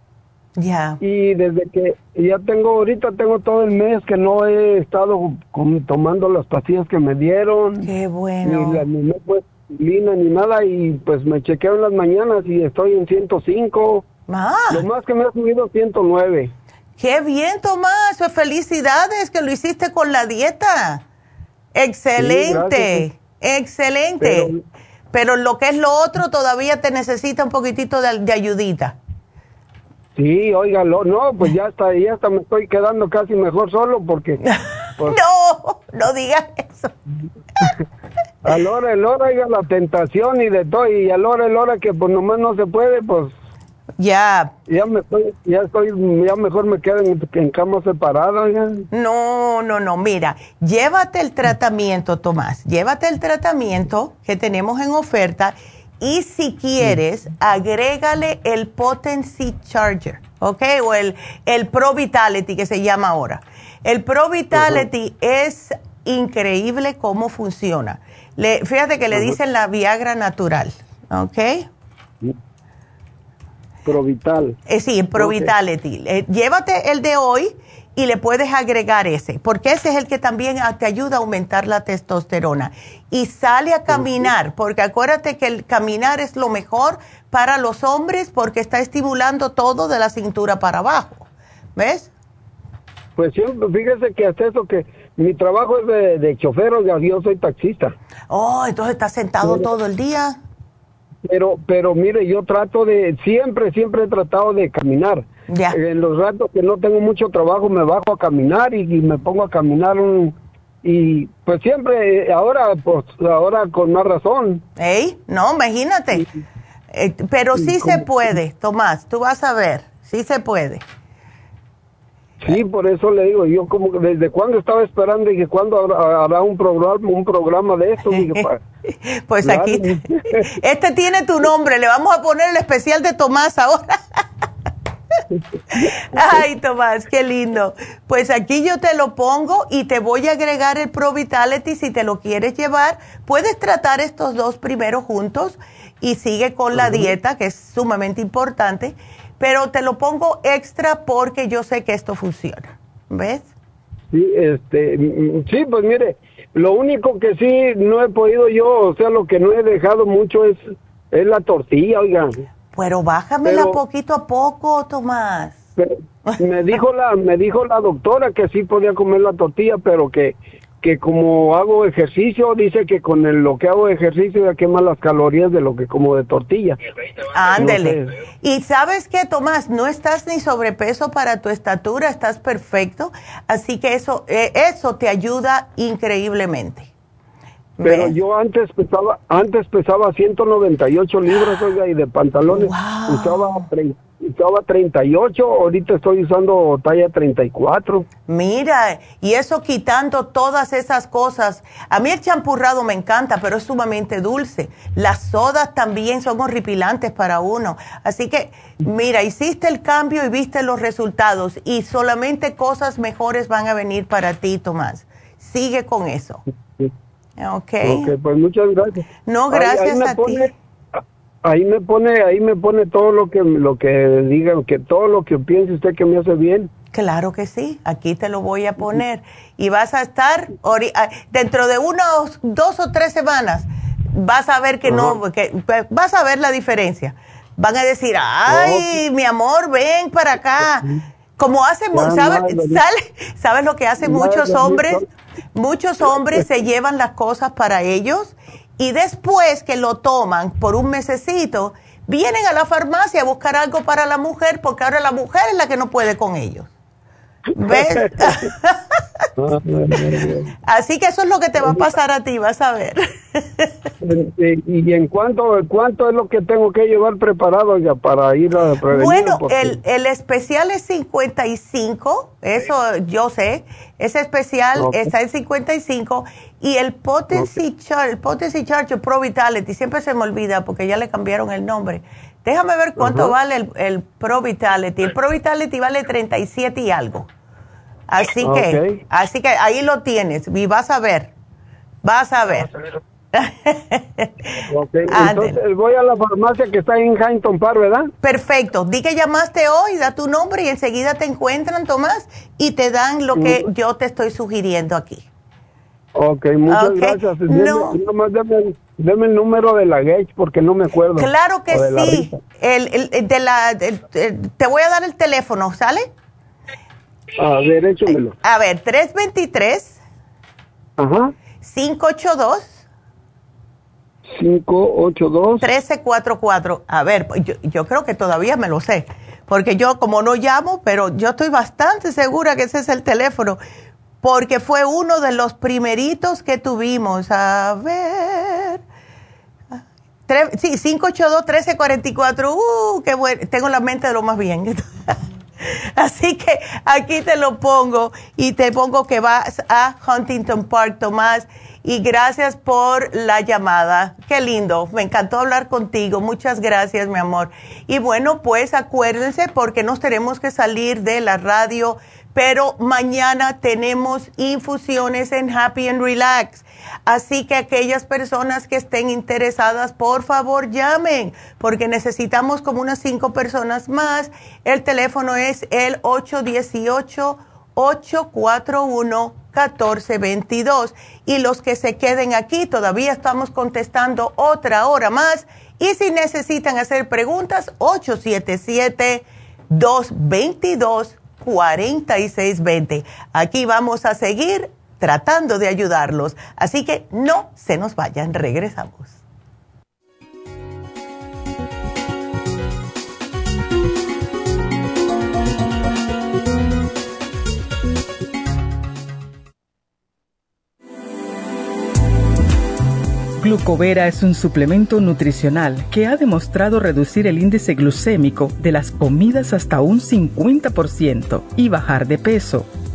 Ya. Y desde que ya tengo, ahorita tengo todo el mes que no he estado tomando las pastillas que me dieron. Qué bueno. Ni, ni, pues, lina ni nada y pues me chequeo en las mañanas y estoy en 105. Ah. Lo más que me ha subido 109. Qué bien, Tomás. Pues, felicidades que lo hiciste con la dieta. Excelente, excelente. Pero, lo que es lo otro todavía te necesita un poquitito de, ayudita. Sí, óigalo, no, pues ya está, ya hasta me estoy quedando casi mejor solo porque... *laughs* Pues no, no digas eso. *laughs* a la hora, el hora, la tentación y de todo, y a la hora, el hora que pues nomás no se puede, pues... Ya. Ya, me estoy, ya, estoy, ya mejor me quedo en, cama separada. Ya. No, no, no. Mira, llévate el tratamiento, Tomás. Llévate el tratamiento que tenemos en oferta y si quieres, agrégale el Potency Charger, ¿ok? O el, el Pro Vitality que se llama ahora. El Pro Vitality es increíble cómo funciona. Le, fíjate que le dicen la Viagra natural, ¿ok? Provital. Eh, sí, Provitality. Eh, llévate el de hoy y le puedes agregar ese, porque ese es el que también te ayuda a aumentar la testosterona. Y sale a caminar, porque acuérdate que el caminar es lo mejor para los hombres porque está estimulando todo de la cintura para abajo. ¿Ves? Pues sí, fíjese que hasta eso que mi trabajo es de, de chofer, yo soy taxista. Oh, entonces estás sentado todo el día. Pero, pero mire, yo trato de, siempre, siempre he tratado de caminar. Ya. En los ratos que no tengo mucho trabajo me bajo a caminar y, me pongo a caminar un, y pues siempre, ahora, pues ahora con más razón. ¿Ey? No, imagínate. Eh, pero sí se puede, Tomás, tú vas a ver, sí se puede. Sí, por eso le digo, yo como desde cuando estaba esperando y que cuando hará, un programa, un programa de esto. *laughs* pues aquí, *laughs* este tiene tu nombre, le vamos a poner el especial de Tomás ahora. *laughs* *laughs* Ay, Tomás, qué lindo. Pues aquí yo te lo pongo y te voy a agregar el Pro Vitality si te lo quieres llevar. Puedes tratar estos dos primero juntos y sigue con la dieta, que es sumamente importante pero te lo pongo extra porque yo sé que esto funciona. ¿Ves? Sí, este, sí, pues mire, lo único que sí no he podido yo, o sea, lo que no he dejado mucho es, es la tortilla, oigan. Pero bájamela poquito a poco, Tomás. me dijo la, me dijo la doctora que sí podía comer la tortilla, pero que que como hago ejercicio, dice que con el, lo que hago ejercicio ya quema las calorías de lo que como de tortilla. Ándele. y sabes qué, Tomás, no estás ni sobrepeso para tu estatura, estás perfecto, así que eso, eh, eso te ayuda increíblemente. Pero yo antes pesaba, antes pesaba 198 libras, oiga, y de pantalones usaba 30 estaba 38, ahorita estoy usando talla 34. Mira, y eso quitando todas esas cosas. A mí el champurrado me encanta, pero es sumamente dulce. Las sodas también son horripilantes para uno. Así que, mira, hiciste el cambio y viste los resultados y solamente cosas mejores van a venir para ti, Tomás. Sigue con eso. Ok. Ok, pues muchas gracias. No, gracias a ti. ahí me pone ahí me pone todo lo que lo que digan que todo lo que piense usted que me hace bien. Claro que sí aquí te lo voy a poner. Y vas a estar ah, dentro de unos dos o tres semanas vas a ver que no que vas a ver la diferencia. Van a decir ay mi amor ven para acá como hacen sabes sabes lo que hacen muchos hombres muchos hombres se llevan las cosas para ellos y después que lo toman por un mesecito, vienen a la farmacia a buscar algo para la mujer porque ahora la mujer es la que no puede con ellos. ¿Ves? *laughs* Así que eso es lo que te va a pasar a ti, vas a ver. ¿Y en cuánto, cuánto es lo que tengo que llevar preparado ya para ir a prevenir? Bueno, el, el especial es 55, eso yo sé. Ese especial está en 55 y el Potency, Charge, el Potency Charge Pro Vitality, siempre se me olvida porque ya le cambiaron el nombre. Déjame ver cuánto vale el, el, Pro Vitality. El Pro Vitality vale 37 y algo. Así que, así que ahí lo tienes y vas a ver, vas a ver. *laughs* Entonces voy a la farmacia que está en Huntington Park, ¿verdad? Perfecto. Di que llamaste hoy, da tu nombre y enseguida te encuentran, Tomás, y te dan lo que mm. yo te estoy sugiriendo aquí. Ok, muchas gracias. No. deme, el número de la Gage porque no me acuerdo. Claro que sí. El, el, de la, te voy a dar el teléfono, ¿sale? A ver, échamelo. A ver, 323. Ajá. 582. 582. 1344. A ver, yo, yo creo que todavía me lo sé. Porque yo, como no llamo, pero yo estoy bastante segura que ese es el teléfono. Porque fue uno de los primeritos que tuvimos. A ver. sí, 582-1344. Uh, qué bueno. Tengo la mente de lo más bien. *laughs* Así que aquí te lo pongo y te pongo que vas a Huntington Park, Tomás. Y gracias por la llamada. Qué lindo. Me encantó hablar contigo. Muchas gracias, mi amor. Y bueno, pues acuérdense porque nos tenemos que salir de la radio, pero mañana tenemos infusiones en Happy and Relax Así que aquellas personas que estén interesadas, por favor llamen, porque necesitamos como unas cinco personas más. El teléfono es el 818-841-1422. Y los que se queden aquí, todavía estamos contestando otra hora más. Y si necesitan hacer preguntas, 877-222-4620. Aquí vamos a seguir tratando de ayudarlos. Así que no se nos vayan, regresamos. Glucovera es un suplemento nutricional que ha demostrado reducir el índice glucémico de las comidas hasta un 50% y bajar de peso.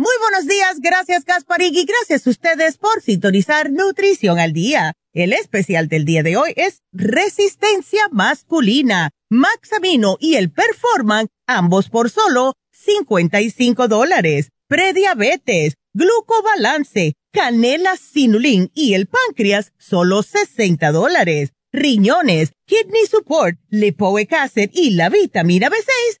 Muy buenos días, gracias Gasparig y gracias a ustedes por sintonizar Nutrición al Día. El especial del día de hoy es Resistencia Masculina, Maxamino y el Performan, ambos por solo 55 dólares. Prediabetes glucobalance, canela sinulin y el páncreas, solo 60 dólares. Riñones, kidney support, lipoic acid y la vitamina B6,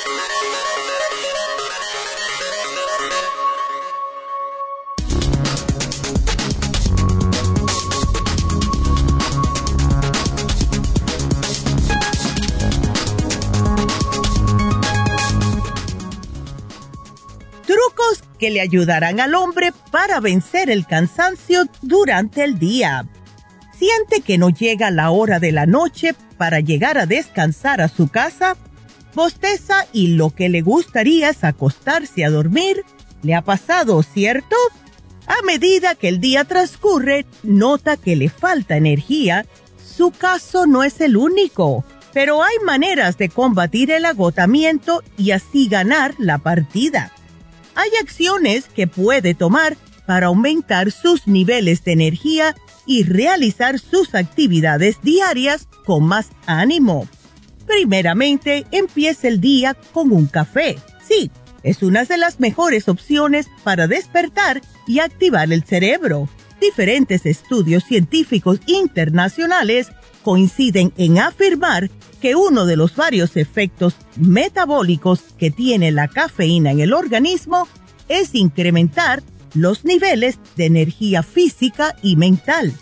Trucos que le ayudarán al hombre para vencer el cansancio durante el día. ¿Siente que no llega la hora de la noche para llegar a descansar a su casa? Bosteza y lo que le gustaría es acostarse a dormir. ¿Le ha pasado, cierto? A medida que el día transcurre, nota que le falta energía. Su caso no es el único, pero hay maneras de combatir el agotamiento y así ganar la partida hay acciones que puede tomar para aumentar sus niveles de energía y realizar sus actividades diarias con más ánimo. Primeramente, empiece el día con un café. Sí, es una de las mejores opciones para despertar y activar el cerebro. Diferentes estudios científicos internacionales coinciden en afirmar que uno de los varios efectos metabólicos que tiene la cafeína en el organismo es incrementar los niveles de energía física y mental.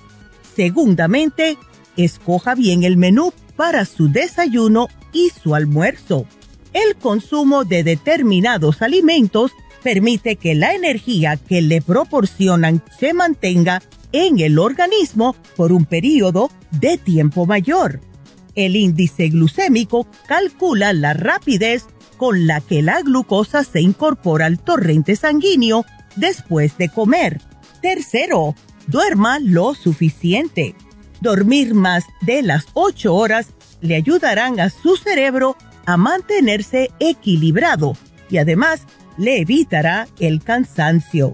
Segundamente, escoja bien el menú para su desayuno y su almuerzo. el consumo de determinados alimentos permite que la energía que le proporcionan se mantenga en el organismo por un periodo de tiempo mayor. El índice glucémico calcula la rapidez con la que la glucosa se incorpora al torrente sanguíneo después de comer. Tercero, duerma lo suficiente. Dormir más de las 8 horas le ayudarán a su cerebro a mantenerse equilibrado y además le evitará el cansancio.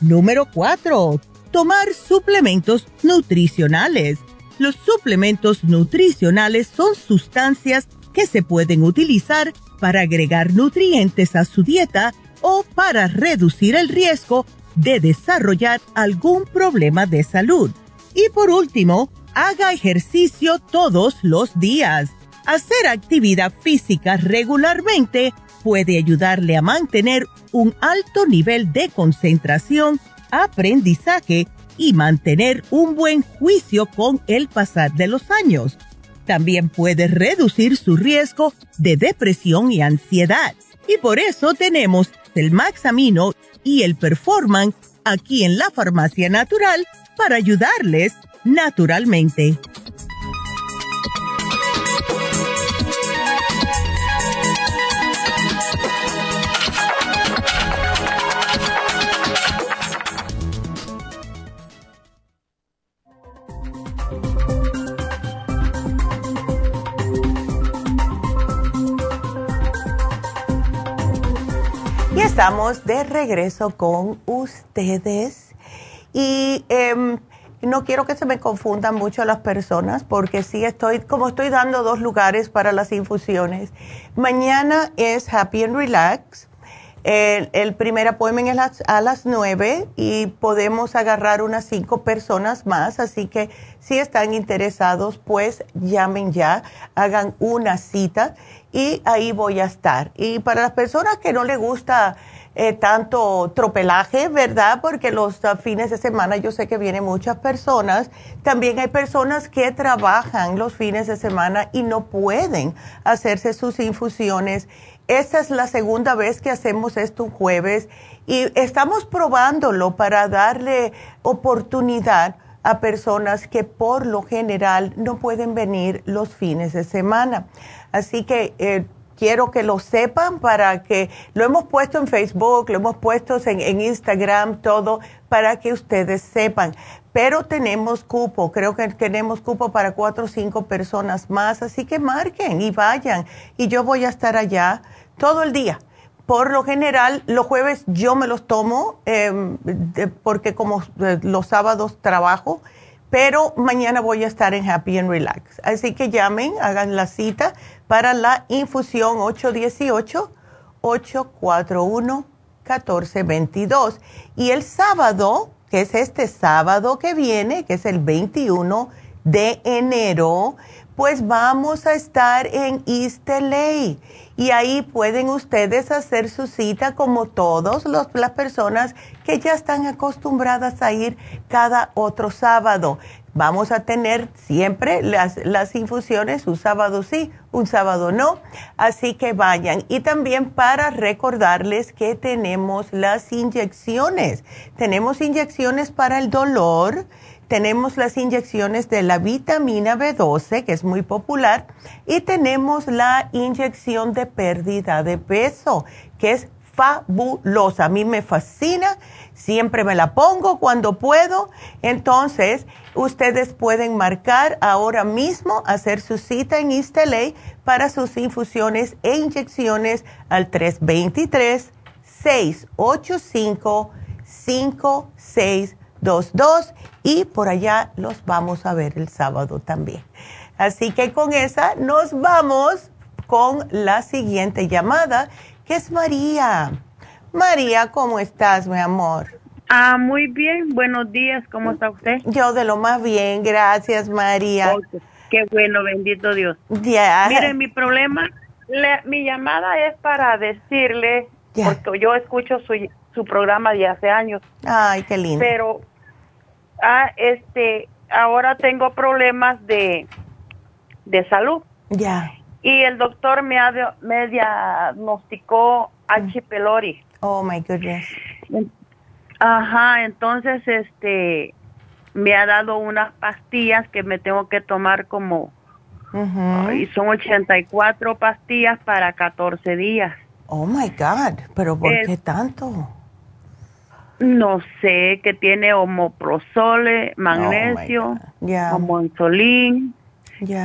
Número 4. Tomar suplementos nutricionales. Los suplementos nutricionales son sustancias que se pueden utilizar para agregar nutrientes a su dieta o para reducir el riesgo de desarrollar algún problema de salud. Y por último, haga ejercicio todos los días. Hacer actividad física regularmente puede ayudarle a mantener un alto nivel de concentración, aprendizaje y mantener un buen juicio con el pasar de los años. También puede reducir su riesgo de depresión y ansiedad. Y por eso tenemos el Maxamino y el Performan aquí en la Farmacia Natural para ayudarles naturalmente. Estamos de regreso con ustedes. Y em, no quiero que se me confundan mucho las personas porque sí estoy, como estoy dando dos lugares para las infusiones. Mañana es Happy and Relax. El, el primer appointment es a las nueve y podemos agarrar unas cinco personas más, así que si están interesados, pues llamen ya, hagan una cita y ahí voy a estar. Y para las personas que no les gusta eh, tanto tropelaje, ¿verdad? Porque los uh, fines de semana yo sé que vienen muchas personas. También hay personas que trabajan los fines de semana y no pueden hacerse sus infusiones. Esta es la segunda vez que hacemos esto un jueves y estamos probándolo para darle oportunidad a personas que por lo general no pueden venir los fines de semana. Así que eh, quiero que lo sepan para que lo hemos puesto en Facebook, lo hemos puesto en, Instagram, todo, para que ustedes sepan. Pero tenemos cupo, creo que tenemos cupo para cuatro o cinco personas más, así que marquen y vayan. Y yo voy a estar allá todo el día. Por lo general, los jueves yo me los tomo em, porque como eh, los sábados trabajo pero mañana voy a estar en Happy and Relax. Así que llamen, hagan la cita para la infusión 818-841-1422. Y el sábado, que es este sábado que viene, que es el 21 de enero, pues vamos a estar en East LA y ahí pueden ustedes hacer su cita como todas las personas que ya están acostumbradas a ir cada otro sábado. Vamos a tener siempre las, las infusiones, un sábado sí, un sábado no, así que vayan. Y también para recordarles que tenemos las inyecciones. Tenemos inyecciones para el dolor, tenemos las inyecciones de la vitamina B12, que es muy popular, y tenemos la inyección de pérdida de peso, que es fabulosa. A mí me fascina, siempre me la pongo cuando puedo. Entonces, ustedes pueden marcar ahora mismo, hacer su cita en East para sus infusiones e inyecciones al 323 685 56 dos y por allá los vamos a ver el sábado también. Así que con esa nos vamos con la siguiente llamada, que es María. María, ¿cómo estás, mi amor? Ah, muy bien, buenos días, ¿cómo está usted? Yo de lo más bien, gracias, María. qué bueno, bendito Dios. Ya. Mire, mi problema, mi llamada es para decirle, porque yo escucho su, su programa de hace años. Ay, qué lindo. Pero ah, este, ahora tengo problemas de, de salud. Ya. y el doctor me, ha, me diagnosticó H. pylori. Oh my goodness. Ajá, entonces este me ha dado unas pastillas que me tengo que tomar como y son 84 pastillas para 14 días. Oh my God, pero ¿por qué tanto? No sé, que tiene homoprosole, magnesio, oh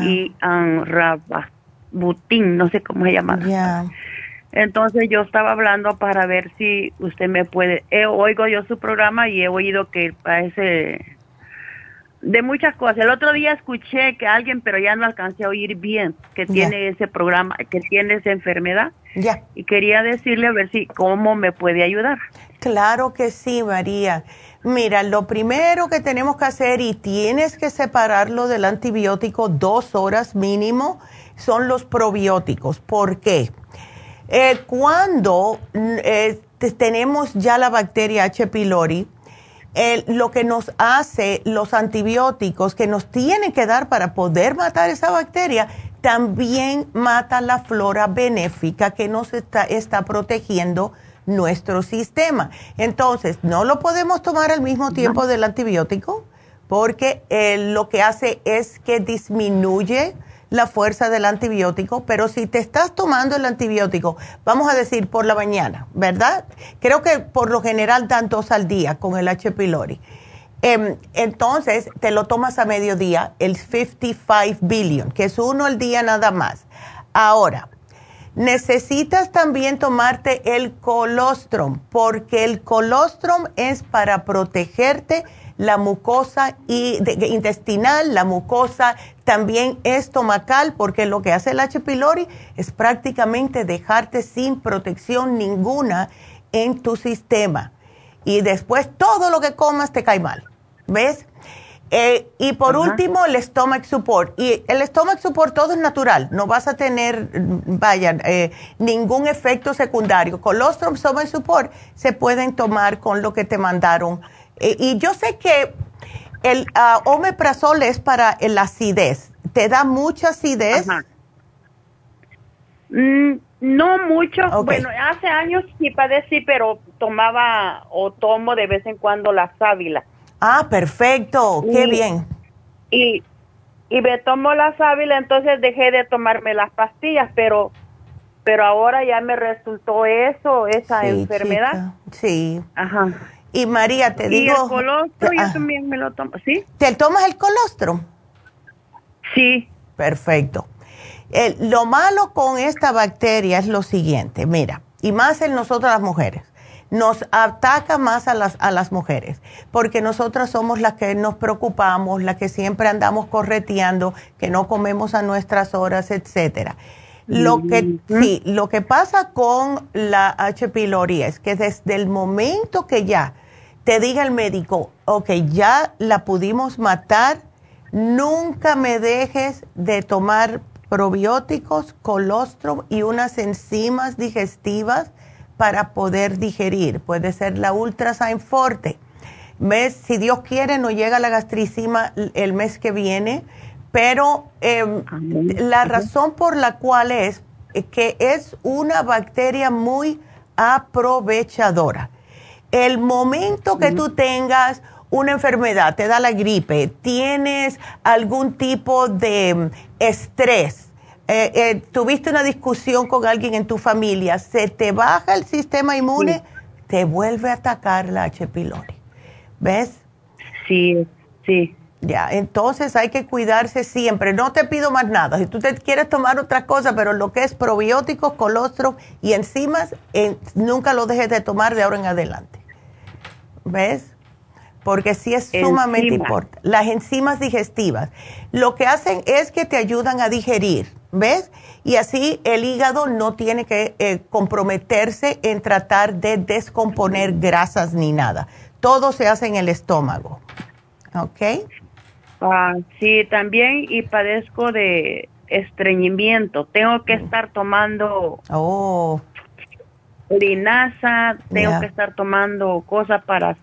y anrababutin, no sé cómo se llama. Entonces yo estaba hablando para ver si usted me puede, oigo yo su programa y he oído que parece de muchas cosas. El otro día escuché que alguien, pero ya no alcancé a oír bien, que tiene ese programa, que tiene esa enfermedad. Ya. Y quería decirle a ver si cómo me puede ayudar. Claro que sí, María. Mira, lo primero que tenemos que hacer y tienes que separarlo del antibiótico dos horas mínimo son los probióticos. ¿Por qué? Eh, cuando eh, tenemos ya la bacteria H. pylori, lo que nos hace los antibióticos que nos tienen que dar para poder matar esa bacteria, también mata la flora benéfica que nos está, está protegiendo nuestro sistema. Entonces, no lo podemos tomar al mismo tiempo del antibiótico porque eh, lo que hace es que disminuye la fuerza del antibiótico, pero si te estás tomando el antibiótico, vamos a decir por la mañana, ¿verdad? Creo que por lo general dan dos al día con el H. pylori. Em, entonces, te lo tomas a mediodía, el 55 billion, que es uno al día nada más. Ahora, necesitas también tomarte el colostrum, porque el colostrum es para protegerte la mucosa intestinal, la mucosa también estomacal, porque lo que hace el H. pylori es prácticamente dejarte sin protección ninguna en tu sistema. Y después todo lo que comas te cae mal. ¿Ves? Eh, y por último, el stomach support. Y el stomach support todo es natural, no vas a tener, vaya, eh, ningún efecto secundario. Colostrum, stomach support se pueden tomar con lo que te mandaron y yo sé que el uh, omeprazol es para la acidez. ¿Te da mucha acidez? Mm, no mucho. Bueno, hace años sí padecí, pero tomaba o tomo de vez en cuando la sábila. Ah, perfecto. Qué bien. Y, y me tomo la sábila, entonces dejé de tomarme las pastillas, pero pero ahora ya me resultó eso, esa enfermedad. Sí. Ajá. Y María, te digo... Y el colostro yo ah. también me lo tomo, ¿sí? ¿Te tomas el colostro? Sí. Perfecto. lo malo con esta bacteria es lo siguiente, mira, y más en nosotras las mujeres, nos ataca más a las, a las mujeres, porque nosotras somos las que nos preocupamos, las que siempre andamos correteando, que no comemos a nuestras horas, etcétera. Lo que, sí, lo que pasa con la H. pylori es que desde el momento que ya te diga el médico, ok, ya la pudimos matar, nunca me dejes de tomar probióticos, colostrum y unas enzimas digestivas para poder digerir. Puede ser la Ultrasign Forte. Mes, si Dios quiere, no llega la gastricima el mes que viene pero em, la razón por la cual es que es una bacteria muy aprovechadora. El momento que tú tengas una enfermedad, te da la gripe, tienes algún tipo de em, estrés, eh, eh, tuviste una discusión con alguien en tu familia, se te baja el sistema inmune, te vuelve a atacar la H. pylori. ¿Ves? Sí, sí. Ya, entonces hay que cuidarse siempre. No te pido más nada. Si tú te quieres tomar otra cosa, pero lo que es probióticos, colostrum y enzimas, nunca lo dejes de tomar de ahora en adelante. ¿Ves? Porque sí es sumamente importante. Las enzimas digestivas lo que hacen es que te ayudan a digerir, ¿ves? Y así el hígado no tiene que eh, comprometerse en tratar de descomponer grasas ni nada. Todo se hace en el estómago. ¿Ok? Ah, sí, también y padezco de estreñimiento. Tengo que mm. estar tomando oh. linaza, tengo que estar tomando cosas para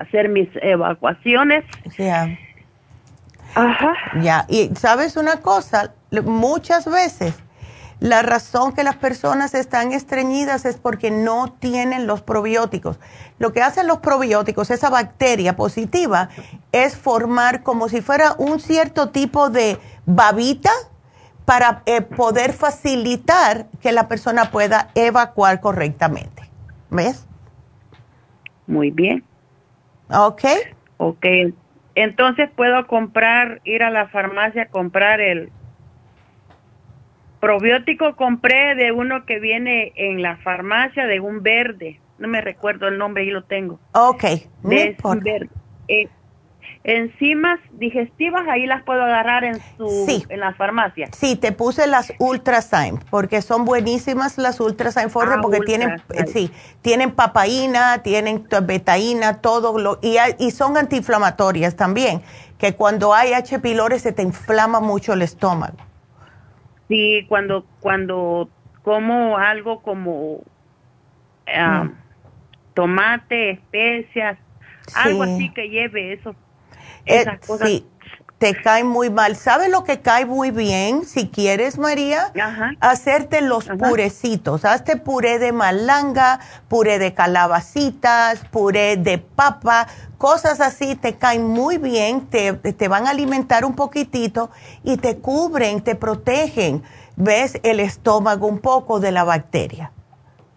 hacer mis evacuaciones. Ya. Ajá. Ya, y sabes una cosa, muchas veces La razón que las personas están estreñidas es porque no tienen los probióticos. Lo que hacen los probióticos, esa bacteria positiva, es formar como si fuera un cierto tipo de babita para eh, poder facilitar que la persona pueda evacuar correctamente. ¿Ves? Muy bien. Ok. Ok. Entonces puedo comprar, ir a la farmacia, comprar el probiótico. Compré de uno que viene en la farmacia, de un verde. No me recuerdo el nombre, y lo tengo. Ok. De un verde. Eh, enzimas digestivas, ahí las puedo agarrar en su en la farmacia. Sí, te puse las Ultrasign, porque son buenísimas las Ultrasign Forte, ah, porque tienen sí, tienen papaína, tienen betaína, todo lo y, y son antiinflamatorias también, que cuando hay H pylori se te inflama mucho el estómago. Sí, cuando cuando como algo como mm. tomate, especias, algo así que lleve eso eh, sí, te cae muy mal. ¿Sabes lo que cae muy bien? Si quieres, María, hacerte los purecitos. Hazte puré de malanga, puré de calabacitas, puré de papa, cosas así te caen muy bien, te, te van a alimentar un poquitito y te cubren, te protegen, ves, el estómago un poco de la bacteria.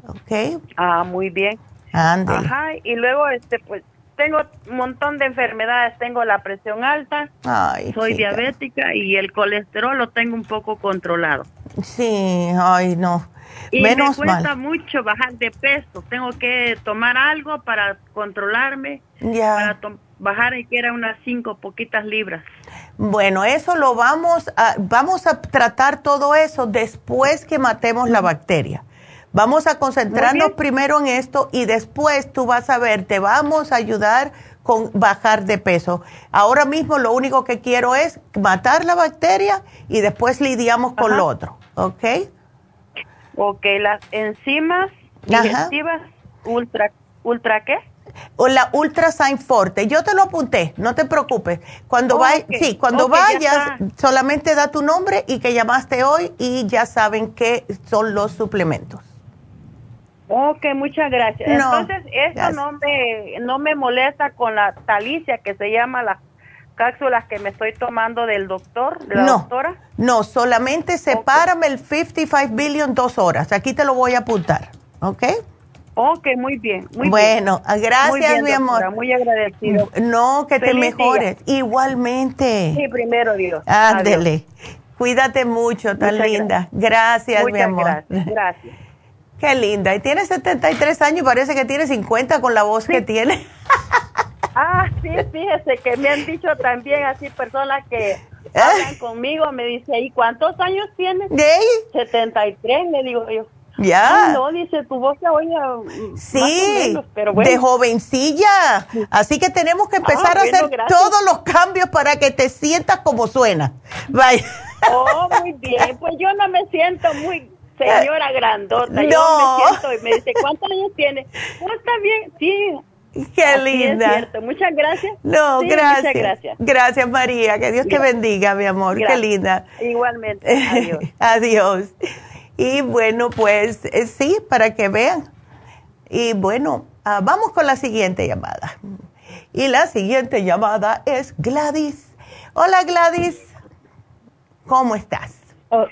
¿Ok? Ah, muy bien. Ande. Ajá, y luego, este, pues, tengo un montón de enfermedades, tengo la presión alta, soy diabética y el colesterol lo tengo un poco controlado. Sí, ay no. Y me cuesta mucho bajar de peso, tengo que tomar algo para controlarme, para bajar y que era unas cinco poquitas libras. Bueno, eso lo vamos a, vamos a tratar todo eso después que matemos la bacteria. Vamos a concentrarnos primero en esto y después tú vas a ver, te vamos a ayudar con bajar de peso. Ahora mismo lo único que quiero es matar la bacteria y después lidiamos con lo otro, ¿ok? Ok, las enzimas digestivas ultra, ¿ultra qué? O la Ultrasign Forte. Yo te lo apunté, no te preocupes. Cuando, sí, cuando vayas, solamente da tu nombre y que llamaste hoy y ya saben qué son los suplementos. Ok, muchas gracias. Entonces, esto no me, no me molesta con la talicia, que se llama las cápsulas que me estoy tomando del doctor, de la no, doctora. No, solamente sepárame el 55 billion dos horas. Aquí te lo voy a apuntar, ¿ok? Ok, muy bien. Muy bueno, gracias, mi amor. Muy agradecido. No, que te mejores. Igualmente. Sí, primero Dios. Ándele. Cuídate mucho, tan linda. Gracias, mi amor. Gracias. gracias. Qué linda. Y tiene 73 años y parece que tiene 50 con la voz que tiene. *laughs* ah, sí, fíjese que me han dicho también así personas que ah. hablan conmigo, me dice, ¿y cuántos años tiene? ¿De? 73, le digo yo. Ya. no, dice, tu voz se oye Sí, pero bueno. de jovencilla. Así que tenemos que empezar ah, a hacer todos los cambios para que te sientas como suena. Bye. Oh, muy bien. Pues yo no me siento muy señora grandota. No. Yo me siento y me dice, ¿cuántos años tiene? Oh, *laughs* está bien, sí. Qué linda. Muchas gracias. No, gracias. Muchas gracias. Gracias, María. Que Dios te bendiga, mi amor. Qué linda. Igualmente. *laughs* Adiós. Adiós. Y bueno, pues eh, sí, para que vean. Y bueno, ah, vamos con la siguiente llamada. Y la siguiente llamada es Gladys. Hola, Gladys. ¿Cómo estás? Oh,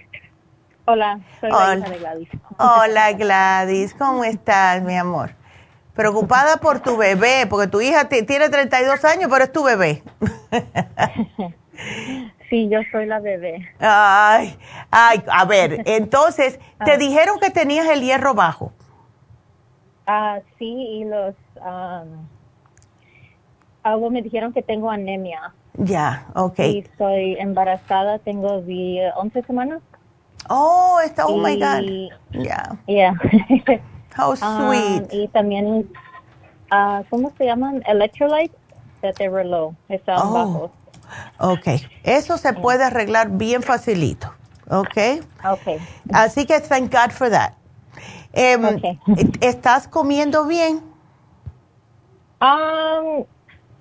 Hola, soy Hola. de Gladys. Hola Gladys, ¿cómo estás, mi amor? Preocupada por tu bebé, porque tu hija tiene 32 años, pero es tu bebé. *laughs* Sí, yo soy la bebé. Ay, ay, a ver, *laughs* entonces, ¿te ah. dijeron que tenías el hierro bajo? Ah, sí, y los... algo me dijeron que tengo anemia. Ya, ok. Y estoy embarazada, tengo 11 semanas. Oh, está, oh my God. Yeah. Yeah. *laughs* How um, sweet. y también, uh, ¿cómo se llaman? Electrolytes, that they were low, estaban oh. bajos. Ok, eso se puede arreglar bien facilito. Ok. Ok. Así que thank God for that. Um, ¿Estás comiendo bien? Um,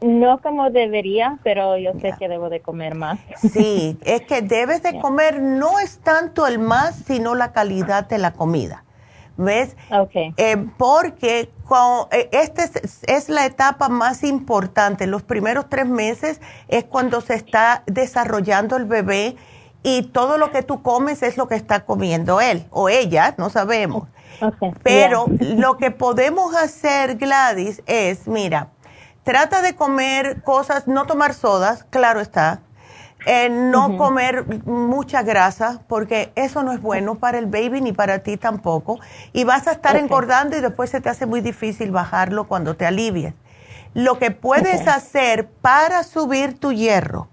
No como debería, pero yo sé que debo de comer más. Sí, es que debes de comer, no es tanto el más, sino la calidad de la comida. ¿Ves? Okay. Eh, porque eh, esta es, es, la etapa más importante. Los primeros tres meses es cuando se está desarrollando el bebé y todo lo que tú comes es lo que está comiendo él o ella, no sabemos. Pero lo que podemos hacer, Gladys, es, mira, trata de comer cosas, no tomar sodas, claro está, eh, no comer mucha grasa, porque eso no es bueno para el baby ni para ti tampoco. Y vas a estar engordando y después se te hace muy difícil bajarlo cuando te alivies. Lo que puedes hacer para subir tu hierro,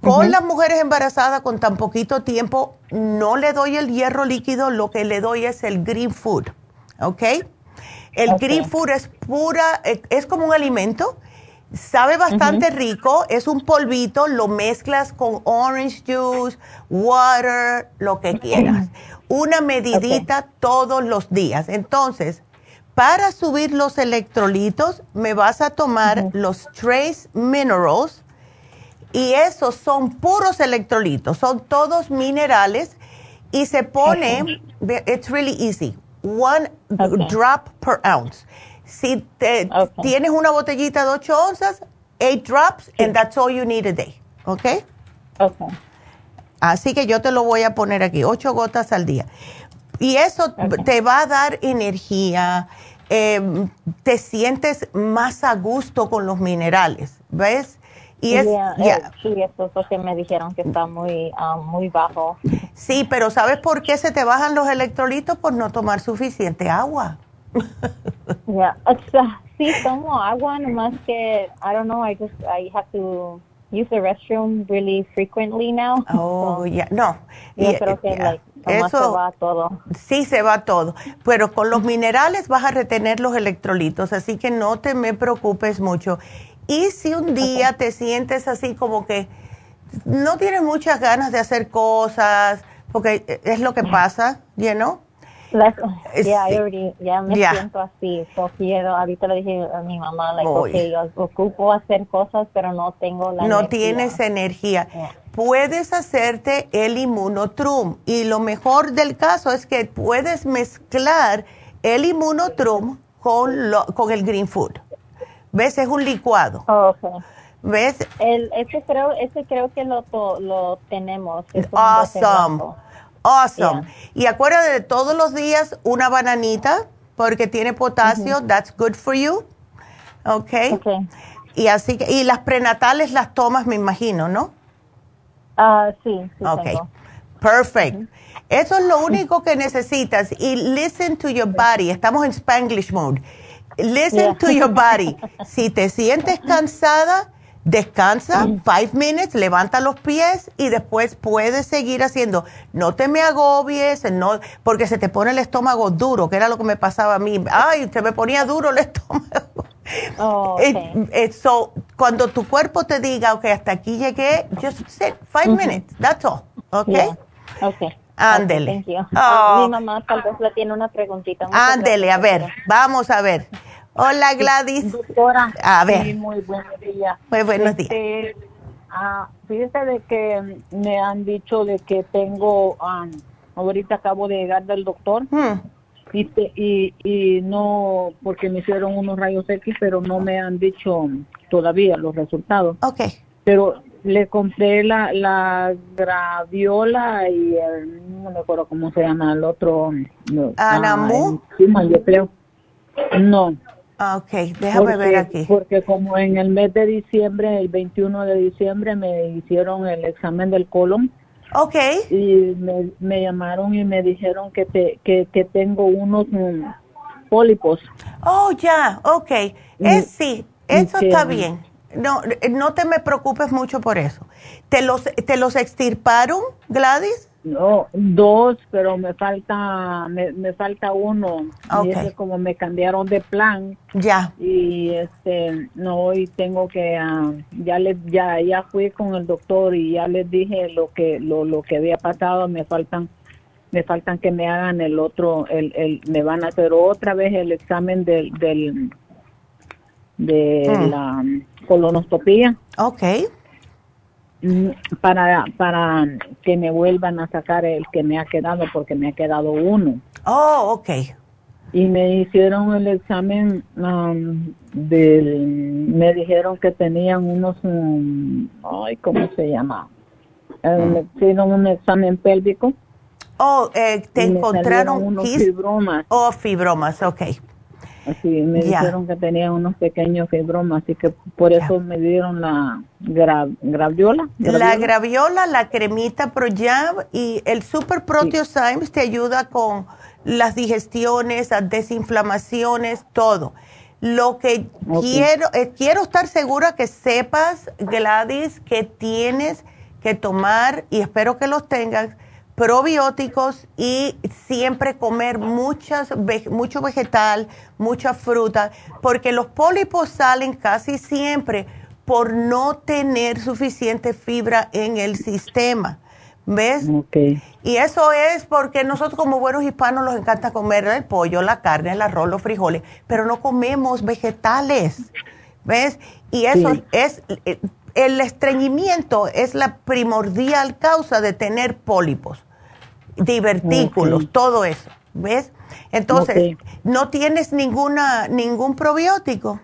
con las mujeres embarazadas con tan poquito tiempo, no le doy el hierro líquido, lo que le doy es el green food, ¿ok? El green food es pura, eh, es como un alimento, sabe bastante rico, es un polvito, lo mezclas con orange juice, water, lo que quieras. Una medidita todos los días. Entonces, para subir los electrolitos, me vas a tomar los trace minerals y esos son puros electrolitos, son todos minerales y se pone, it's really easy, one drop per ounce. Si tienes una botellita de 8 onzas, 8 drops, and that's all you need a day, ¿ok? Ok. Así que yo te lo voy a poner aquí, 8 gotas al día. Y eso te va a dar energía, em, te sientes más a gusto con los minerales, ¿ves? Y es, eh, sí, eso es lo que me dijeron que está muy, ah, muy bajo. Sí, pero ¿sabes por qué se te bajan los electrolitos? Por no tomar suficiente agua. *laughs* Ya, sí tomo agua, nomás que, I don't know, I just, I have to use the restroom really frequently now. Oh, ya, no. Yo creo que, like, eso, se va todo. Sí, se va todo. Pero con los minerales vas a retener los electrolitos, así que no te me preocupes mucho. Y si un *laughs* día te sientes así como que no tienes muchas ganas de hacer cosas, porque es lo que pasa, ¿ya no? Ya, ya me siento así, quiero, ahorita le dije a mi mamá, like, okay, ocupo hacer cosas, pero no tengo la No tienes energía. Puedes hacerte el inmunotrum y lo mejor del caso es que puedes mezclar el inmunotrum con, lo, con el green food. ¿Ves? Es un licuado. ¿Ves? El, ese, creo, ese creo que lo, lo tenemos. awesome. Awesome. Y acuérdate de todos los días una bananita porque tiene potasio. That's good for you. Okay. ok. Y así que, y las prenatales las tomas, me imagino, ¿no? Ah, sí, sí. Ok. Perfect. Eso es lo único que necesitas. Y listen to your body. Estamos en Spanglish mode listen to your body. *laughs* Si te sientes cansada, descansa, five minutes, levanta los pies y después puedes seguir haciendo. No te me agobies, no, porque se te pone el estómago duro, que era lo que me pasaba a mí. Ay, se me ponía duro el *laughs* estómago. Oh, okay. cuando tu cuerpo te diga, ok, hasta aquí llegué, just sit five minutes, that's all, ok. Okay. Ándele. Oh. Mi mamá tal vez le tiene una preguntita. Ándele, a ver, vamos a ver. Hola Gladys. Doctora. A ver. muy buenos días. Muy buenos días. Este, ah, fíjese de que me han dicho de que tengo, ahorita acabo de llegar del doctor. Hmm. Y, y, y no, porque me hicieron unos rayos X, pero no me han dicho todavía los resultados. Ok. Pero le compré la, la graviola y no me acuerdo cómo se llama el otro. ¿Anamu? Ah, yo creo. No. Ah, ok, déjame ver aquí. Porque como en el mes de diciembre, el 21 de diciembre, me hicieron el examen del colon. Ok. Y me, llamaron y me dijeron que, te, que, que tengo unos mm, pólipos. Oh, ya, ok. Es, sí, eso está bien. No, no te me preocupes mucho por eso. ¿Te los, te los extirparon, Gladys? No, dos, pero me falta me, me falta uno. Y es como me cambiaron de plan. Ya. Y este no hoy tengo que ah, ya le ya ya fui con el doctor y ya les dije lo que lo, lo que había pasado, me faltan me faltan que me hagan el otro el, el me van a hacer otra vez el examen del del de Mm. la colonoscopía. Ok. Para, para que me vuelvan a sacar el que me ha quedado, porque me ha quedado uno. Oh, ok. Y me hicieron el examen um, del, me dijeron que tenían unos, um, ay, ¿cómo se llama? Eh, me hicieron un examen pélvico. Oh, eh, te encontraron unos fibromas. Oh, fibromas, ok. Así, me dijeron que tenía unos pequeños fibromas, así que por eso me dieron la gra- graviola. La graviola, la cremita ProYam y el Super Proteosymes te ayuda con las digestiones, las desinflamaciones, todo. Lo que quiero, eh, quiero estar segura que sepas, Gladys, que tienes que tomar, y espero que los tengas, probióticos y siempre comer muchas, mucho vegetal, mucha fruta, porque los pólipos salen casi siempre por no tener suficiente fibra en el sistema. ¿Ves? Y eso es porque nosotros como buenos hispanos nos encanta comer el pollo, la carne, el arroz, los frijoles, pero no comemos vegetales. ¿Ves? Y eso Sí. es, eh, el estreñimiento es la primordial causa de tener pólipos, divertículos, todo eso. ¿Ves? Entonces. ¿no tienes ninguna, ningún probiótico?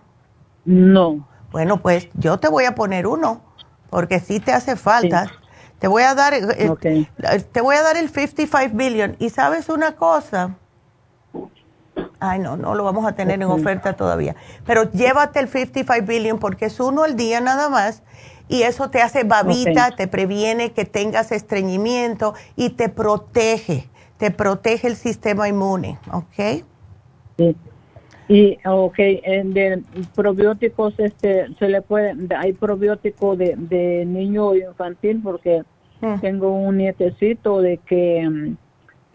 No. Bueno, pues yo te voy a poner uno, porque sí te hace falta. Te voy a dar, eh, eh, Ok. te voy a dar el 55 billion. Y sabes una cosa, ay no, no lo vamos a tener en oferta todavía. Pero llévate el 55 billion porque es uno al día nada más. Y eso te hace babita, te previene que tengas estreñimiento y te protege, te protege el sistema inmune, ¿ok? Sí. Y, ok, de probióticos, este, se le puede, de- hay probiótico de, de niño infantil porque Mm. tengo un nietecito de que mm,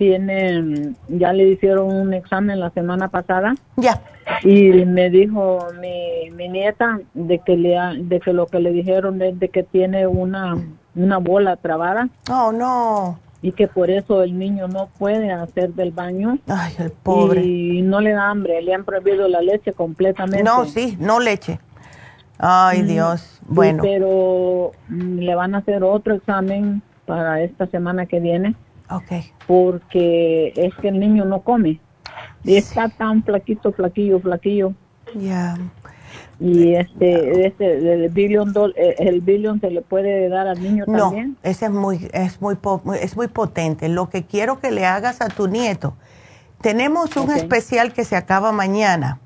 tiene, ya le hicieron un examen la semana pasada. Ya. Y me dijo mi, mi nieta de que le, ha- de que lo que le dijeron es de que tiene una, una bola trabada. Oh, no. Y que por eso el niño no puede hacer del baño. Ay, el pobre. Y no le da hambre, le han prohibido la leche completamente. No, sí, no leche. Ay, Mm, Dios. sí, Bueno, pero mm, le van a hacer otro examen para esta semana que viene ok. porque es que el niño no come. Y está tan flaquito, flaquillo, flaquillo. Ya. Y este, este el billion, dol- eh, el billion se le puede dar al niño No, también. ese es muy, es muy, es muy potente. Lo que quiero que le hagas a tu nieto, tenemos un especial que se acaba mañana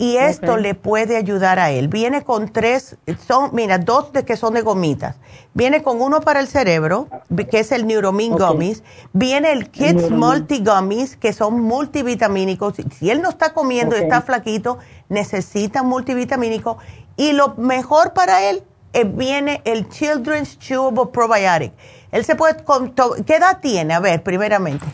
y esto le puede ayudar a él. Viene con tres, son, mira, dos de que son de gomitas. Viene con uno para el cerebro, que es el Neuromin. Gummies. Viene el Kids. Multi Gummies, que son multivitamínicos. Si- él no está comiendo y está flaquito, necesita multivitamínico. Y lo mejor para él eh, viene el Children's Chewable Probiotic. Él se puede, ¿qué edad tiene? A ver, primeramente.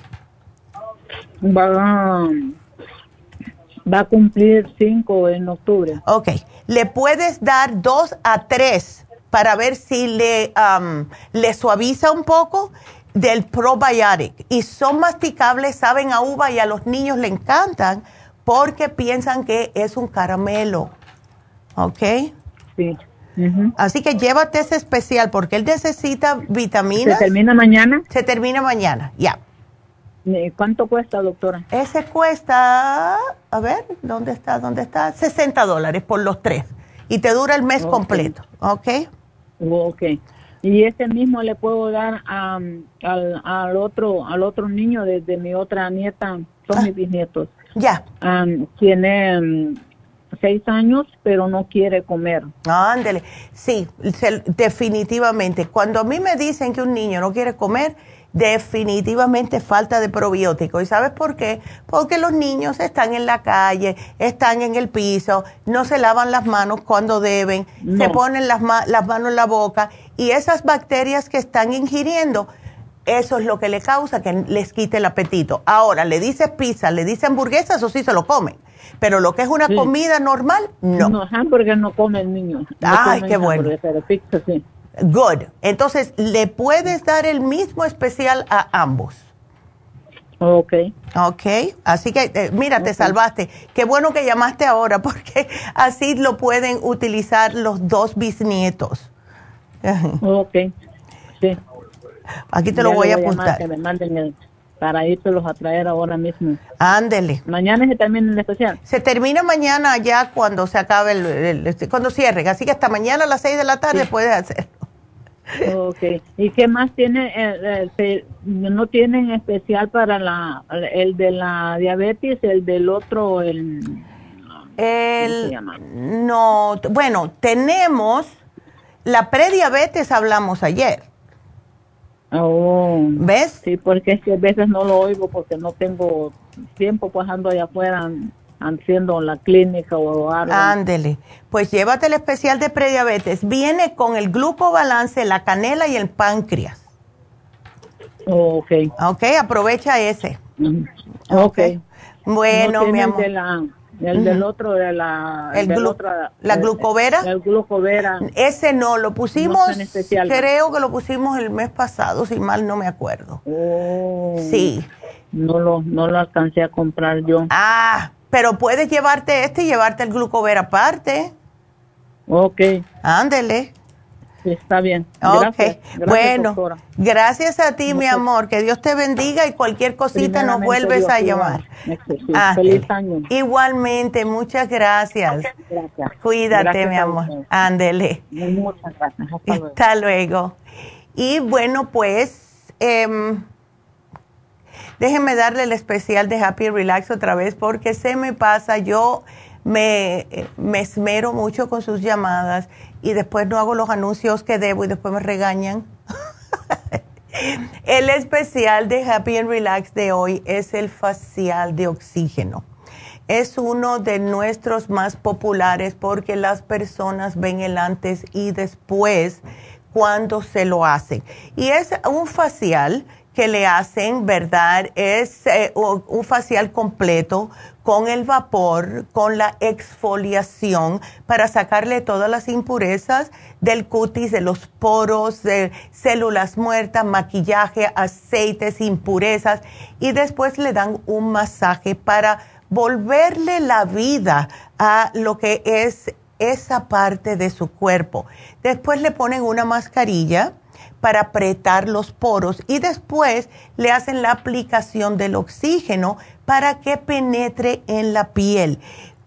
Va a cumplir cinco en octubre. Ok, le puedes dar dos a tres para ver si le, am, le suaviza un poco del probiotic. Y son masticables, saben a uva y a los niños le encantan porque piensan que es un caramelo. ¿Ok? Sí. Así que llévate ese especial porque él necesita ¿Se vitaminas. termina mañana? Se termina mañana, ya. ¿Cuánto cuesta, doctora? Ese cuesta, a ver, ¿dónde está? ¿Dónde está? 60 dólares por los tres. Y te dura el mes completo, ¿ok? Ok. Y ese mismo le puedo dar a, al, al otro al otro niño de, de mi otra nieta, son mis bisnietos. Ya. Tiene mm, seis años, pero no quiere comer. Ándele. Sí, se- definitivamente. Cuando a mí me dicen que un niño no quiere comer, definitivamente falta de probiótico. ¿Y sabes por qué? Porque los niños están en la calle, están en el piso, no se lavan las manos cuando deben, se ponen las, ma- las manos en la boca y esas bacterias que están ingiriendo, eso es lo que le causa que les quite el apetito. Ahora, le dices pizza, le dices hamburguesa, eso sí se lo comen. Pero lo que es una Sí. comida normal, no. No, hamburger no come el niño. No Ay, qué bueno. pizza sí. Good. Entonces, le puedes dar el mismo especial a ambos. Ok. Ok, así que eh, mira, te salvaste. Qué bueno que llamaste ahora *laughs* porque así lo pueden utilizar los dos bisnietos. *laughs* ok, sí. Aquí te lo voy, a apuntar. Que me manden el, para irlos a traer ahora mismo. Ándele. Mañana se termina el especial. Se termina mañana ya cuando se acabe el, este, cuando cierren. Así que hasta mañana a las 6 de la tarde puedes hacerlo. Ok. ¿Y qué más tiene? Eh, eh, ¿No tienen especial para la el de la diabetes, el del otro, el... el no, bueno, tenemos la prediabetes hablamos ayer. Oh, ¿Ves? Sí, porque es que a veces no lo oigo porque no tengo tiempo pues ando allá afuera haciendo la clínica o algo. Ándele, pues llévate el especial de prediabetes. Viene con el glucobalance, la canela y el páncreas. ok. Ok, aprovecha ese. Ok. Bueno, mi amor. El del otro, de la, el la glucovera. El glucovera. Ese no, lo pusimos, creo que lo pusimos el mes pasado, si mal no me acuerdo. Oh. sí. No lo, no lo alcancé a comprar yo. Ah, pero puedes llevarte este y llevarte el glucovera aparte. Ok. Ándele está bien. Gracias, bueno, gracias a ti, mi amor. Que Dios te bendiga y cualquier cosita nos vuelves a llamar. Ah, feliz año. Igualmente, muchas gracias. Cuídate, mi amor. Ándele. Muchas gracias. Hasta, luego. Y bueno, pues, eh, déjenme darle el especial de Happy Relax otra vez porque se me pasa. Yo me, me esmero mucho con sus llamadas y después no hago los anuncios que debo y después me regañan. *laughs* el especial de Happy and Relax de hoy es el facial de oxígeno. Es uno de nuestros más populares porque las personas ven el antes y después cuando se lo hacen. Y es un facial que le hacen, ¿verdad? Es eh, un facial completo con el vapor, con la exfoliación para sacarle todas las impurezas del cutis, de los poros, de células muertas, maquillaje, aceites, impurezas y después le dan un masaje para volverle la vida a lo que es esa parte de su cuerpo. Después le ponen una mascarilla para apretar los poros y después le hacen la aplicación del oxígeno para que penetre en la piel.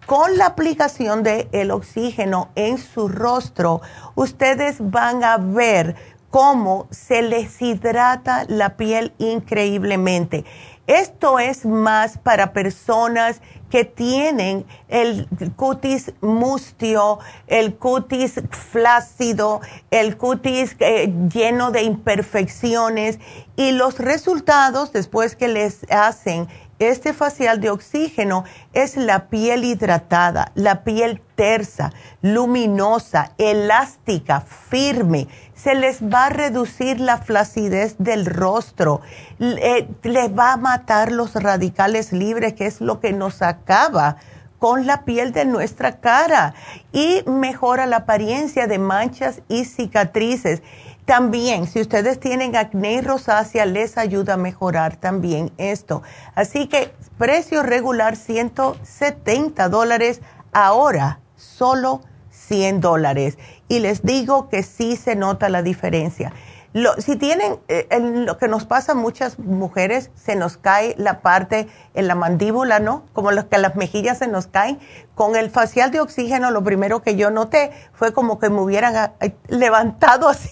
Con la aplicación del oxígeno en su rostro, ustedes van a ver cómo se les hidrata la piel increíblemente. Esto es más para personas que tienen el cutis mustio, el cutis flácido, el cutis eh, lleno de imperfecciones y los resultados después que les hacen este facial de oxígeno es la piel hidratada, la piel tersa, luminosa, elástica, firme. Se les va a reducir la flacidez del rostro, eh, les va a matar los radicales libres, que es lo que nos acaba con la piel de nuestra cara y mejora la apariencia de manchas y cicatrices. También, si ustedes tienen acné y rosácea, les ayuda a mejorar también esto. Así que precio regular 170 dólares, ahora solo 100 dólares. Y les digo que sí se nota la diferencia. Lo, si tienen, eh, lo que nos pasa a muchas mujeres, se nos cae la parte en la mandíbula, ¿no? Como los que las mejillas se nos caen. Con el facial de oxígeno, lo primero que yo noté fue como que me hubieran levantado así.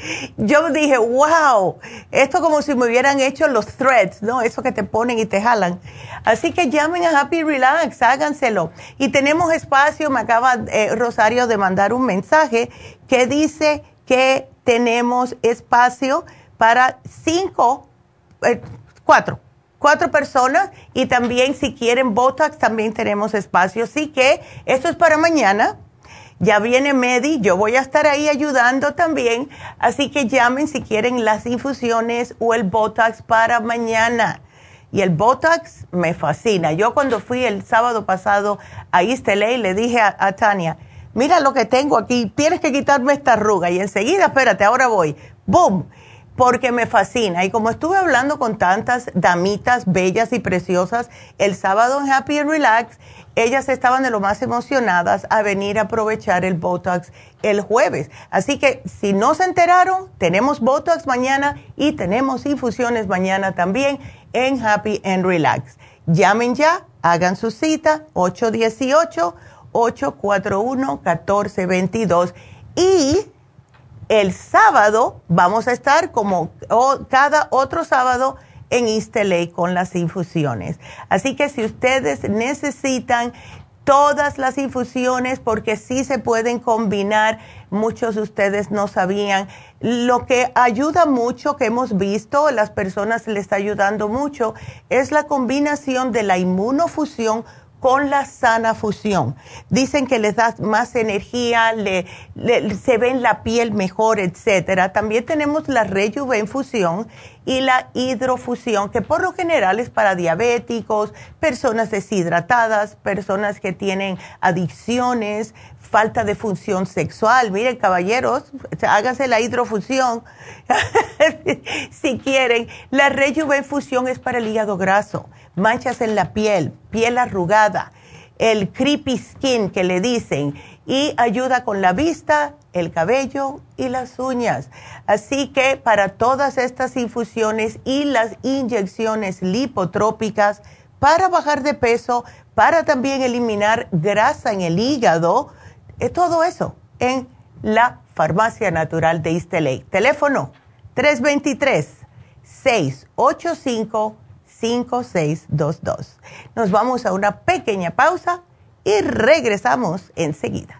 *laughs* Yo dije, wow, esto como si me hubieran hecho los threads, ¿no? Eso que te ponen y te jalan. Así que llamen a Happy Relax, háganselo. Y tenemos espacio, me acaba eh, Rosario de mandar un mensaje que dice que tenemos espacio para cinco, eh, cuatro, cuatro personas y también si quieren Botox también tenemos espacio. Así que esto es para mañana. Ya viene Medi, yo voy a estar ahí ayudando también. Así que llamen si quieren las infusiones o el Botox para mañana. Y el Botox me fascina. Yo cuando fui el sábado pasado a LA le dije a Tania, mira lo que tengo aquí, tienes que quitarme esta arruga. Y enseguida, espérate, ahora voy. ¡Boom! porque me fascina. Y como estuve hablando con tantas damitas bellas y preciosas el sábado en Happy and Relax, ellas estaban de lo más emocionadas a venir a aprovechar el Botox el jueves. Así que si no se enteraron, tenemos Botox mañana y tenemos infusiones mañana también en Happy and Relax. Llamen ya, hagan su cita 818-841-1422 y el sábado vamos a estar como cada otro sábado en East con las infusiones. Así que si ustedes necesitan todas las infusiones, porque sí se pueden combinar, muchos de ustedes no sabían, lo que ayuda mucho, que hemos visto, las personas le está ayudando mucho, es la combinación de la inmunofusión con la sana fusión. Dicen que les da más energía, le, se ve en la piel mejor, etcétera. También tenemos la rejuvenfusión y la hidrofusión, que por lo general es para diabéticos, personas deshidratadas, personas que tienen adicciones, falta de función sexual. Miren, caballeros, háganse la hidrofusión *laughs* si quieren. La rejuvenfusión es para el hígado graso manchas en la piel, piel arrugada, el creepy skin que le dicen, y ayuda con la vista, el cabello y las uñas. Así que para todas estas infusiones y las inyecciones lipotrópicas, para bajar de peso, para también eliminar grasa en el hígado, eh, todo eso en la Farmacia Natural de Isteley. Teléfono 323 685 5622. Nos vamos a una pequeña pausa y regresamos enseguida.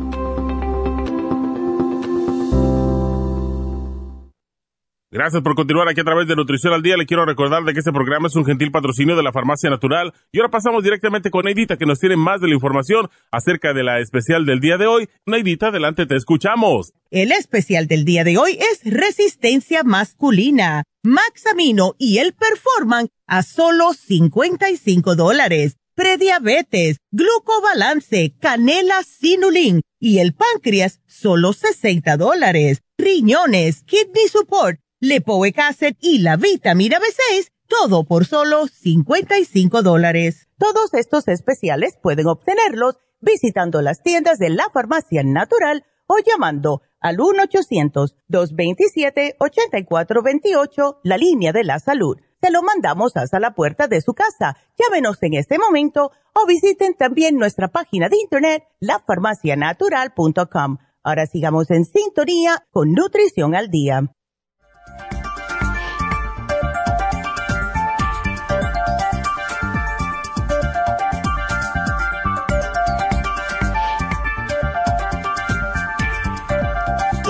Gracias por continuar aquí a través de Nutrición al Día. Le quiero recordar de que este programa es un gentil patrocinio de la Farmacia Natural. Y ahora pasamos directamente con Neidita, que nos tiene más de la información acerca de la especial del día de hoy. Neidita, adelante, te escuchamos. El especial del día de hoy es resistencia masculina, Maxamino y el Performan a solo 55 dólares. Prediabetes, glucobalance, canela sinulin y el páncreas, solo 60 dólares. Riñones, kidney support Lepoic Acid y la vitamina B6, todo por solo 55 dólares. Todos estos especiales pueden obtenerlos visitando las tiendas de la farmacia natural o llamando al 1-800-227-8428, la línea de la salud. Se lo mandamos hasta la puerta de su casa. Llámenos en este momento o visiten también nuestra página de internet, lafarmacianatural.com. Ahora sigamos en sintonía con Nutrición al Día.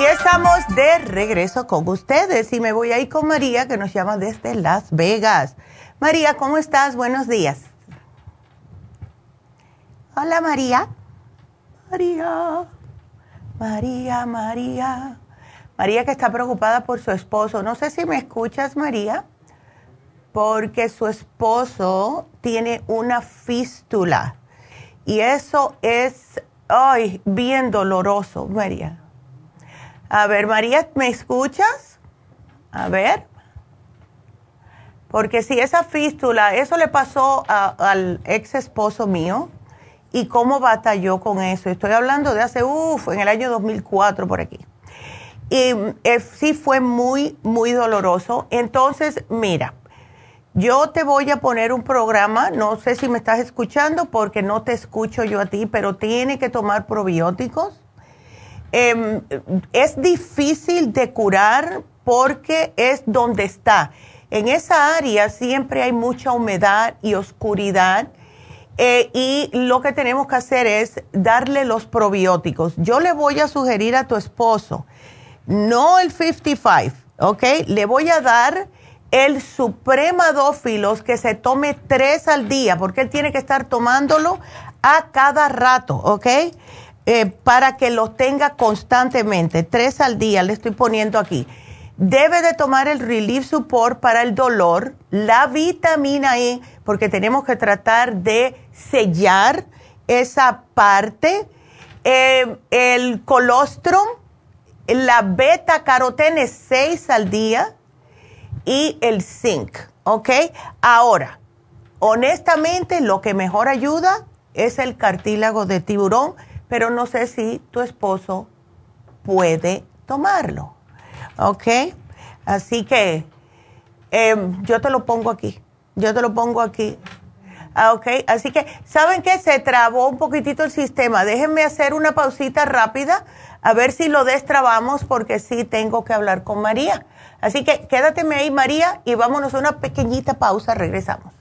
Y estamos de regreso con ustedes y me voy a ir con María que nos llama desde Las Vegas. María, ¿cómo estás? Buenos días. Hola María. María. María, María. María que está preocupada por su esposo. No sé si me escuchas, María, porque su esposo tiene una fístula y eso es ay, bien doloroso, María. A ver, María, ¿me escuchas? A ver. Porque si esa fístula, eso le pasó al ex esposo mío y cómo batalló con eso. Estoy hablando de hace, uff, en el año 2004 por aquí. Y eh, sí fue muy, muy doloroso. Entonces, mira, yo te voy a poner un programa, no sé si me estás escuchando porque no te escucho yo a ti, pero tiene que tomar probióticos. Em, es difícil de curar porque es donde está. En esa área siempre hay mucha humedad y oscuridad eh, y lo que tenemos que hacer es darle los probióticos. Yo le voy a sugerir a tu esposo, no el 55, ¿ok? Le voy a dar el supremadófilos que se tome tres al día, porque él tiene que estar tomándolo a cada rato, ¿ok? Eh, para que lo tenga constantemente, tres al día, le estoy poniendo aquí. Debe de tomar el Relief Support para el dolor, la vitamina E, porque tenemos que tratar de sellar esa parte, eh, el colostrum, la beta carotene 6 al día y el zinc, ¿ok? Ahora, honestamente, lo que mejor ayuda es el cartílago de tiburón, pero no sé si tu esposo puede tomarlo, ¿ok? Así que em, yo te lo pongo aquí, yo te lo pongo aquí. Ah, ok, así que, ¿saben qué? Se trabó un poquitito el sistema. Déjenme hacer una pausita rápida, a ver si lo destrabamos, porque sí tengo que hablar con María. Así que quédateme ahí, María, y vámonos a una pequeñita pausa, regresamos.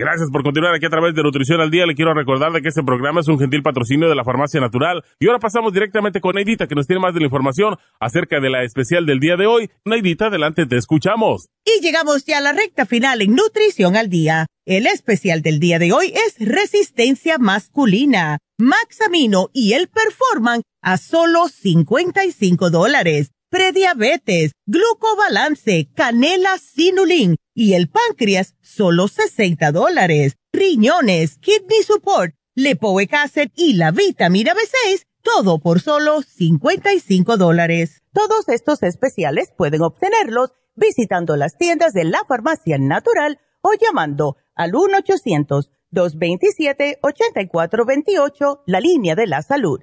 Gracias por continuar aquí a través de Nutrición al Día. Le quiero recordar de que este programa es un gentil patrocinio de la Farmacia Natural. Y ahora pasamos directamente con Neidita, que nos tiene más de la información acerca de la especial del día de hoy. Neidita, adelante, te escuchamos. Y llegamos ya a la recta final en Nutrición al Día. El especial del día de hoy es resistencia masculina, Maxamino y el Performan a solo 55 dólares prediabetes, glucobalance, canela sinulin y el páncreas, solo 60 dólares. Riñones, kidney support, lepoic acid y la vitamina B6, todo por solo 55 dólares. Todos estos especiales pueden obtenerlos visitando las tiendas de la farmacia natural o llamando al 1-800-227-8428, la línea de la salud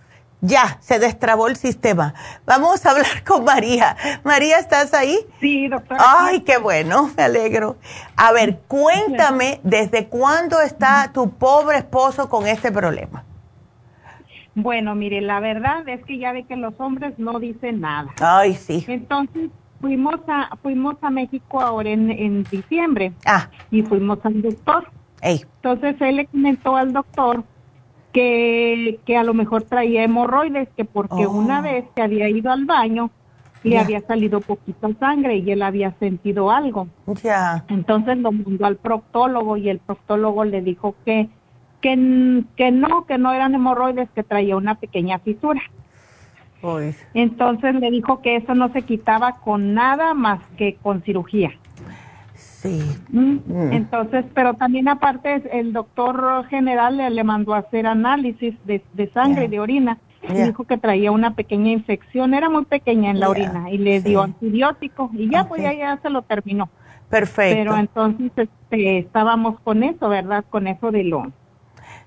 Ya, se destrabó el sistema. Vamos a hablar *laughs* con María. María, ¿estás ahí? Sí, doctora. Ay, qué bueno, me alegro. A ver, cuéntame, ¿desde cuándo está tu pobre esposo con este problema? Bueno, mire, la verdad es que ya ve que los hombres no dicen nada. Ay, sí. Entonces, fuimos a fuimos a México ahora en, en diciembre. Ah. Y fuimos al doctor. Ey. Entonces, él le comentó al doctor que, que a lo mejor traía hemorroides, que porque Oh. una vez que había ido al baño le había salido poquita sangre y él había sentido algo. Ya. Entonces lo mandó al proctólogo y el proctólogo le dijo que, que, que no, que no eran hemorroides, que traía una pequeña fisura. Entonces le dijo que eso no se quitaba con nada más que con cirugía. Sí. Mm, Mm. Entonces, pero también aparte el doctor general le, le mandó a hacer análisis de, de sangre Ya. y de orina y Ya. dijo que traía una pequeña infección, era muy pequeña en la Ya, orina y le sí. dio antibiótico y ya pues Ok. ya, ya se lo terminó. Perfecto. Pero entonces este, estábamos con eso, ¿verdad? Con eso de lo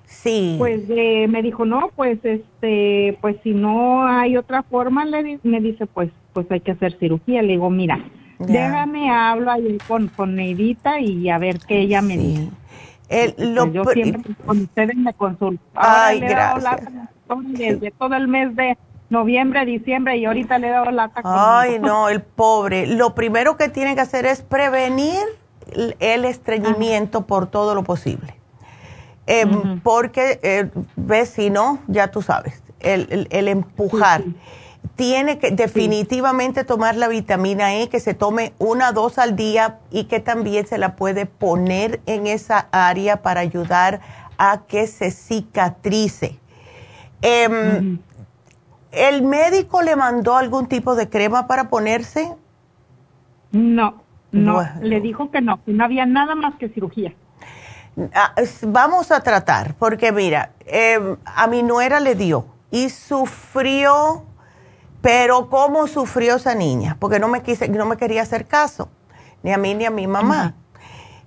sí. pues de- me dijo, "No, pues este, pues si no hay otra forma", le di- me dice, "Pues pues hay que hacer cirugía." Le digo, "Mira, Ya. déjame hablo ahí con con Neidita y a ver qué ella me dice." Sí. El- lo yo pr- siempre con ustedes me consulto. Ahora Ay, le he dado gracias. lata desde todo el mes de noviembre, diciembre y ahorita le he dado lata. con- Ay, no, el pobre. Lo primero que tiene que hacer es prevenir el- estreñimiento por todo lo posible. Eh. Porque, eh, ves, si no, ya tú sabes, el, el- el empujar. Tiene que definitivamente tomar la vitamina E, que se tome una dos al día y que también se la puede poner en esa área para ayudar a que se cicatrice. Em, ¿El médico le mandó algún tipo de crema para ponerse? No, no, Bueno. le dijo que no, que no había nada más que cirugía. Ah, vamos a tratar, porque mira, eh, a mi nuera le dio y sufrió, pero ¿cómo sufrió esa niña? Porque no me, quise, no me quería hacer caso, ni a mí ni a mi mamá.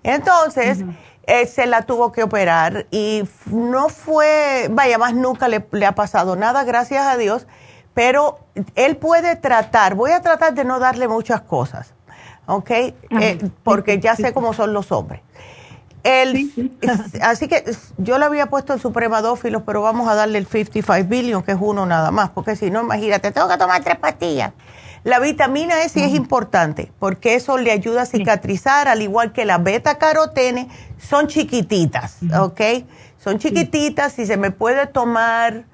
Entonces, eh, se la tuvo que operar y no fue, vaya, más nunca le, le ha pasado nada, gracias a Dios, pero él puede tratar, voy a tratar de no darle muchas cosas, ¿ok? Eh, porque ya sé cómo son los hombres. El, *laughs* Así que yo le había puesto el supremadófilo, pero vamos a darle el 55 billion, que es uno nada más, porque si no, imagínate, tengo que tomar tres pastillas. La vitamina E sí es importante, porque eso le ayuda a cicatrizar, al igual que la beta carotene, son chiquititas, ¿ok? Son chiquititas y se me puede tomar,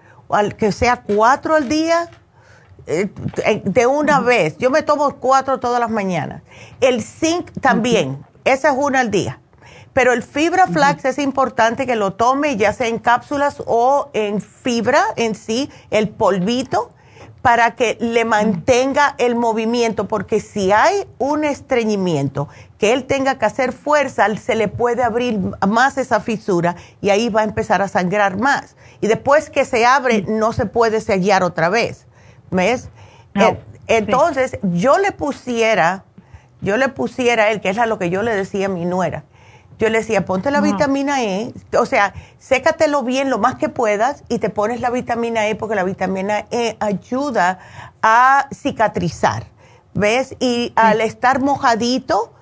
que sea cuatro al día, eh, de una vez. Yo me tomo cuatro todas las mañanas. El zinc también, esa es una al día. Pero el fibra flax es importante que lo tome ya sea en cápsulas o en fibra en sí, el polvito, para que le mantenga el movimiento, porque si hay un estreñimiento que él tenga que hacer fuerza, se le puede abrir más esa fisura y ahí va a empezar a sangrar más. Y después que se abre, no se puede sellar otra vez. ¿Ves? No, Eh, Entonces, yo le pusiera, yo le pusiera a él, que es a lo que yo le decía a mi nuera, yo le decía, ponte la vitamina E, o sea, sécatelo bien lo más que puedas y te pones la vitamina E porque la vitamina E ayuda a cicatrizar, ¿ves? Y al estar mojadito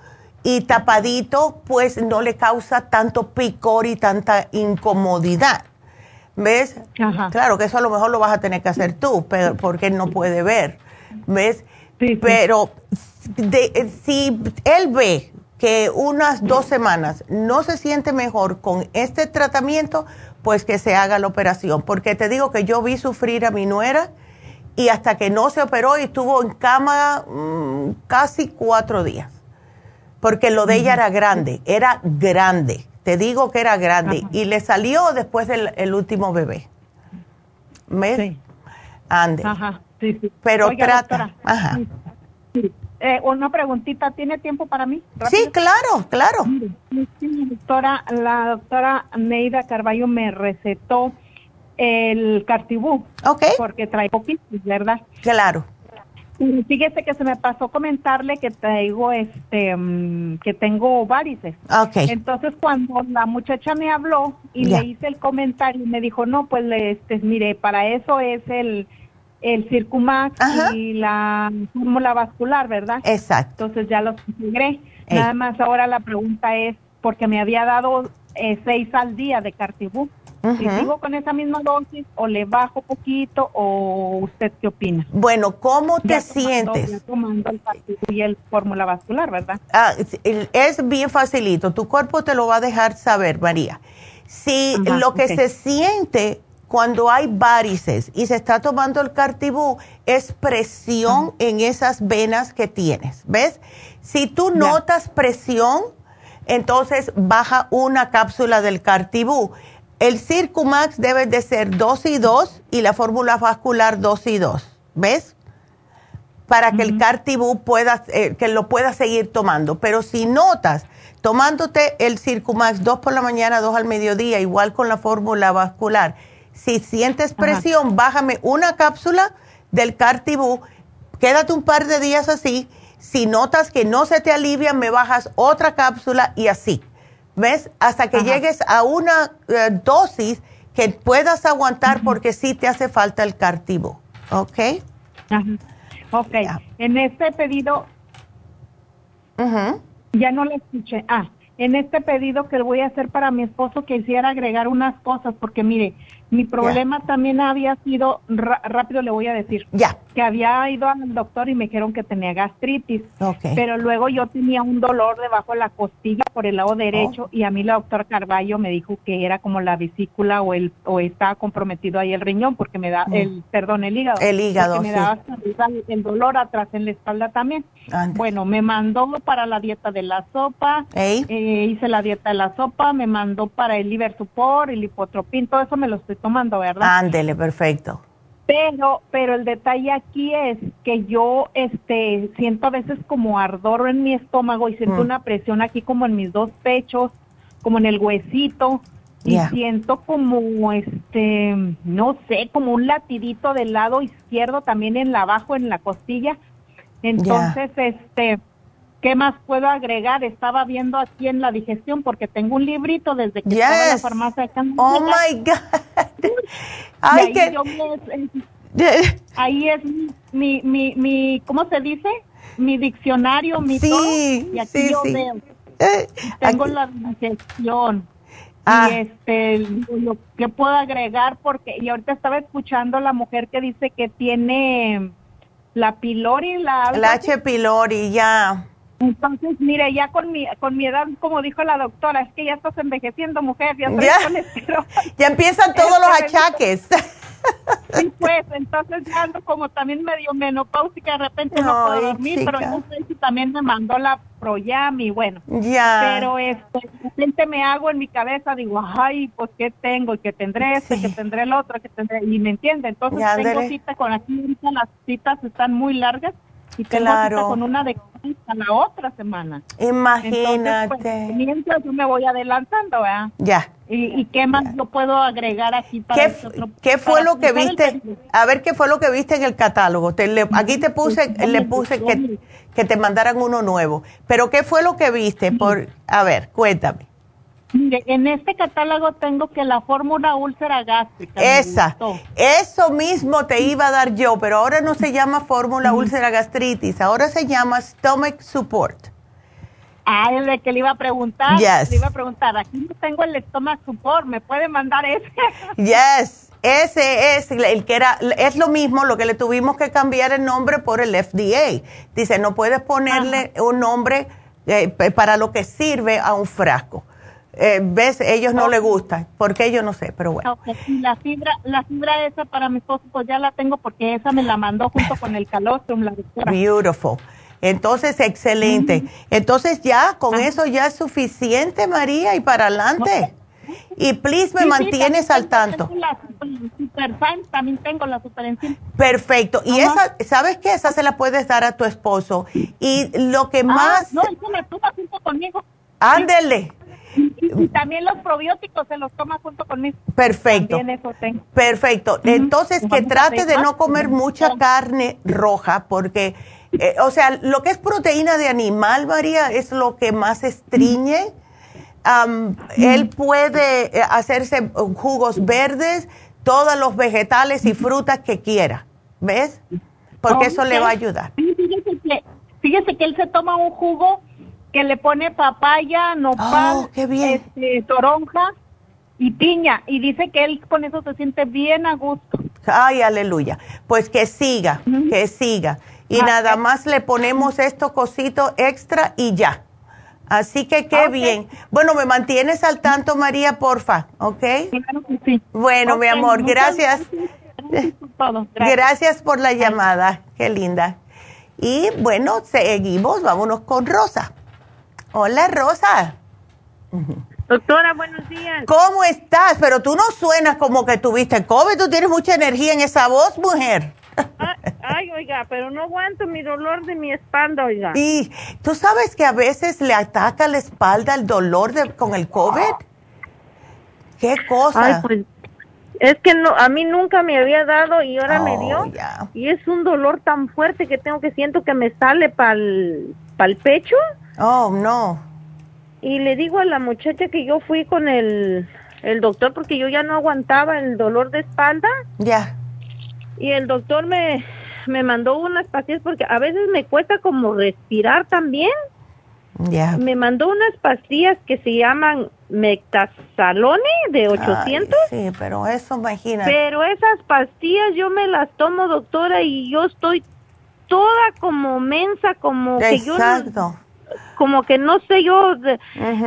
y tapadito, pues no le causa tanto picor y tanta incomodidad. ¿Ves? Ajá. Claro que eso a lo mejor lo vas a tener que hacer tú, pero porque él no puede ver. ¿Ves? Sí, sí. Pero de- si él ve que unas dos semanas no se siente mejor con este tratamiento, pues que se haga la operación. Porque te digo que yo vi sufrir a mi nuera y hasta que no se operó y estuvo en cama mm, casi cuatro días. Porque lo de ella era grande, era grande. Te digo que era grande. Ajá. Y le salió después del el último bebé. ¿Ves? Sí. Ande. Ajá, sí, sí. Pero Oiga, trata. doctora, Ajá. sí. Eh, una preguntita, ¿tiene tiempo para mí? Sí, claro, claro. Mire, doctora, la doctora Neida Carballo me recetó el cartibú. Ok. Porque trae poquitos, ¿verdad? Claro. Y fíjese que se me pasó comentarle que traigo este mm, que tengo varices. Ok. Entonces cuando la muchacha me habló y le hice el comentario me dijo, "No, pues le- este mire, para eso es el el Circumax y la fórmula vascular, ¿verdad? Exacto. Entonces ya los integré. Ey. Nada más ahora la pregunta es porque me había dado eh, seis al día de Cartibú. Si sigo con esa misma dosis o le bajo poquito o usted qué opina? Bueno, ¿cómo te Ya tomando- sientes? ya tomando el Cartibú y el fórmula vascular, ¿verdad? Ah, es- bien facilito. Tu cuerpo te lo va a dejar saber, María. Si Ajá, lo que se siente cuando hay varices y se está tomando el cartibú es presión en esas venas que tienes, ¿ves? Si tú notas presión, entonces baja una cápsula del cartibú. El Circumax debe de ser 2 y 2 y la fórmula vascular 2 y 2, ¿ves? para que el Cartibú pueda, eh, que lo puedas seguir tomando. Pero si notas, tomándote el Circumax dos por la mañana, dos al mediodía, igual con la fórmula vascular, si sientes presión, bájame una cápsula del Cartibú, quédate un par de días así. Si notas que no se te alivia, me bajas otra cápsula y así. ¿Ves? Hasta que llegues a una eh, dosis que puedas aguantar porque sí te hace falta el Cartibú. ¿Ok? Ok, en este pedido, ya no le escuché. Ah, en este pedido que voy a hacer para mi esposo, quisiera agregar unas cosas, porque mire, mi problema también había sido, rápido le voy a decir, ya. que había ido al doctor y me dijeron que tenía gastritis, pero luego yo tenía un dolor debajo de la costilla por el lado derecho y a mí la doctora Carballo me dijo que era como la vesícula o el o estaba comprometido ahí el riñón porque me da Mm. el perdón el hígado. El hígado, porque me sí. daba hasta el- el dolor atrás en la espalda también. Bueno me mandó para la dieta de la sopa eh, hice la dieta de la sopa me mandó para el liver support el lipotropin todo eso me lo estoy tomando verdad Ándele, perfecto. pero, pero el detalle aquí es que yo, este, siento a veces como ardor en mi estómago y siento Mm. una presión aquí como en mis dos pechos, como en el huesito y siento como, este, no sé, como un latidito del lado izquierdo también en la abajo en la costilla. Entonces, este, ¿qué más puedo agregar? Estaba viendo aquí en la digestión porque tengo un librito desde que estaba en la Yes. farmacia. acá en Oh my God. *laughs* Ahí que. yo me- ahí es mi, mi, mi, ¿cómo se dice? Mi diccionario, mi Sí, todo. Y aquí sí, yo sí. veo. Eh, Tengo aquí- la digestión. Ah. Y este, lo que puedo agregar, porque, y ahorita estaba escuchando la mujer que dice que tiene la pylori, la... La. H. pylori, ya. Entonces, mire, ya con mi, con mi edad, como dijo la doctora, es que ya estás envejeciendo, mujer, ya Ya. *laughs* Ya empiezan *laughs* todos los Este, achaques. Sí, pues, entonces ya ando como también medio menopáusica, de repente no puedo Ay, dormir, pero no sé si también me mandó la Proyam y bueno. Ya. Pero este, de repente me hago en mi cabeza, digo, ay, pues, ¿qué tengo? Y que tendré este, que tendré el otro, que tendré, y me entiende. Entonces Ya, tengo cita con aquí, ahorita las citas están muy largas y tengo Claro. cita con una de hasta la otra semana. Imagínate. Entonces, pues, mientras yo me voy adelantando, ¿verdad? Ya. ¿Y, y qué más yo puedo agregar aquí para ¿Qué, este otro- qué fue lo que viste? A ver, ¿qué fue lo que viste en el catálogo? Te le- aquí te puse, le puse que, que te mandaran uno nuevo. Pero ¿qué fue lo que viste? Por, a ver, cuéntame. Mire, en este catálogo tengo que la fórmula úlcera gástrica. Esa. Eso mismo te iba a dar yo, pero ahora no se llama fórmula úlcera gastritis, ahora se llama stomach support. Ah, es de que le iba a preguntar. Yes. Le iba a preguntar, aquí no tengo el estómago support, ¿me puede mandar ese? *laughs* Yes, ese es el que era, es lo mismo, lo que le tuvimos que cambiar el nombre por el FDA. Dice, no puedes ponerle un nombre eh, para lo que sirve a un frasco. Eh, ¿Ves? Ellos no les gusta, porque yo no sé, pero bueno. Y la fibra, la fibra esa para mi esposo, pues ya la tengo porque esa me la mandó junto con el calostrum, la doctora. Beautiful. Entonces, excelente. Entonces, ya, con eso ya es suficiente, María, y para adelante. Y please me Sí, mantienes al tanto. tengo La super, Fine, también tengo la super. Perfecto. Y esa, ¿sabes qué? Esa se la puedes dar a tu esposo. Y lo que Ah, más... no, eso me junto conmigo. Ándele. Y también los probióticos se los toma junto conmigo. Perfecto. Perfecto. Entonces, que trate de no comer mucha carne roja, porque, eh, o sea, lo que es proteína de animal, María, es lo que más estriñe. él puede eh, hacerse jugos verdes, todos los vegetales y frutas que quiera, ¿ves? Porque eso le va a ayudar. Fíjese que, fíjese que él se toma un jugo que le pone papaya, nopal, oh, este, toronja y piña. Y dice que él con eso se siente bien a gusto. Ay, aleluya. Pues que siga, que siga. Y ah, nada más le ponemos esto cosito extra y ya. Así que qué bien. Bueno, me mantienes al tanto, María, porfa, ¿ok? sí. Bueno, mi amor, gracias. Gracias. gracias por *laughs* la llamada, qué linda. Y bueno, seguimos, vámonos con Rosa. Hola, Rosa. Doctora, buenos días. ¿Cómo estás? Pero tú no suenas como que tuviste COVID, tú tienes mucha energía en esa voz, mujer. Ay, oiga, pero no aguanto mi dolor de mi espalda, oiga. Y tú sabes que a veces le ataca la espalda el dolor de, con el COVID. ¿Qué cosa? Ay, pues, es que no, a mí nunca me había dado y ahora me dio. Oh, y es un dolor tan fuerte que tengo que siento que me sale para el pecho. Oh, no. Y le digo a la muchacha que yo fui con el, el doctor porque yo ya no aguantaba el dolor de espalda. Ya. Y el doctor me, me mandó unas pastillas porque a veces me cuesta como respirar también. Ya. Me mandó unas pastillas que se llaman Mectasalone de 800. sí, pero eso imagínate. Pero esas pastillas yo me las tomo, doctora, y yo estoy toda como mensa, como que yo como que no sé yo,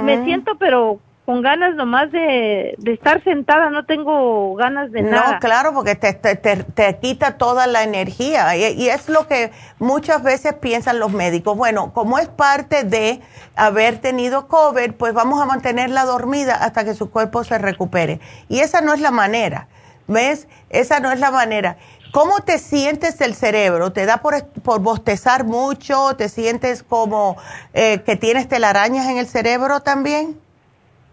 me siento pero con ganas nomás de, de, estar sentada, no tengo ganas de nada. No, claro, porque te, te, te, quita toda la energía y, y, es lo que muchas veces piensan los médicos. Bueno, como es parte de haber tenido COVID, pues vamos a mantenerla dormida hasta que su cuerpo se recupere. Y esa no es la manera, ¿ves? Esa no es la manera. ¿Cómo te sientes el cerebro? ¿Te da por, por bostezar mucho? ¿Te sientes como eh, que tienes telarañas en el cerebro también?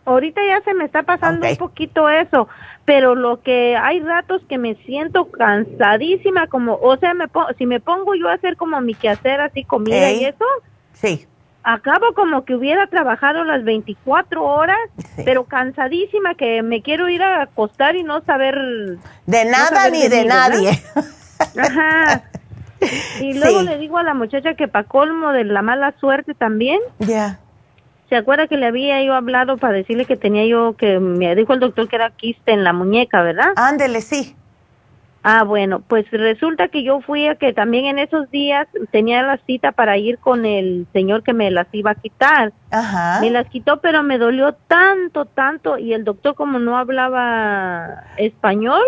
Ahorita ya se me está pasando un poquito eso, pero lo que hay ratos que me siento cansadísima, como, o sea, me si me pongo yo a hacer como mi quehacer, así comida y eso, sí acabo como que hubiera trabajado las 24 horas, pero cansadísima que me quiero ir a acostar y no saber de nada ni de, nadie. Ajá. *laughs* Y luego le digo a la muchacha que para colmo de la mala suerte también. Ya. ¿Se acuerda que le había yo hablado para decirle que tenía yo, que me dijo el doctor que era quiste en la muñeca, ¿verdad? Ándele, sí. Ah, bueno, pues resulta que yo fui a que también en esos días tenía la cita para ir con el señor que me las iba a quitar. Ajá. Me las quitó, pero me dolió tanto, tanto. Y el doctor, como no hablaba español,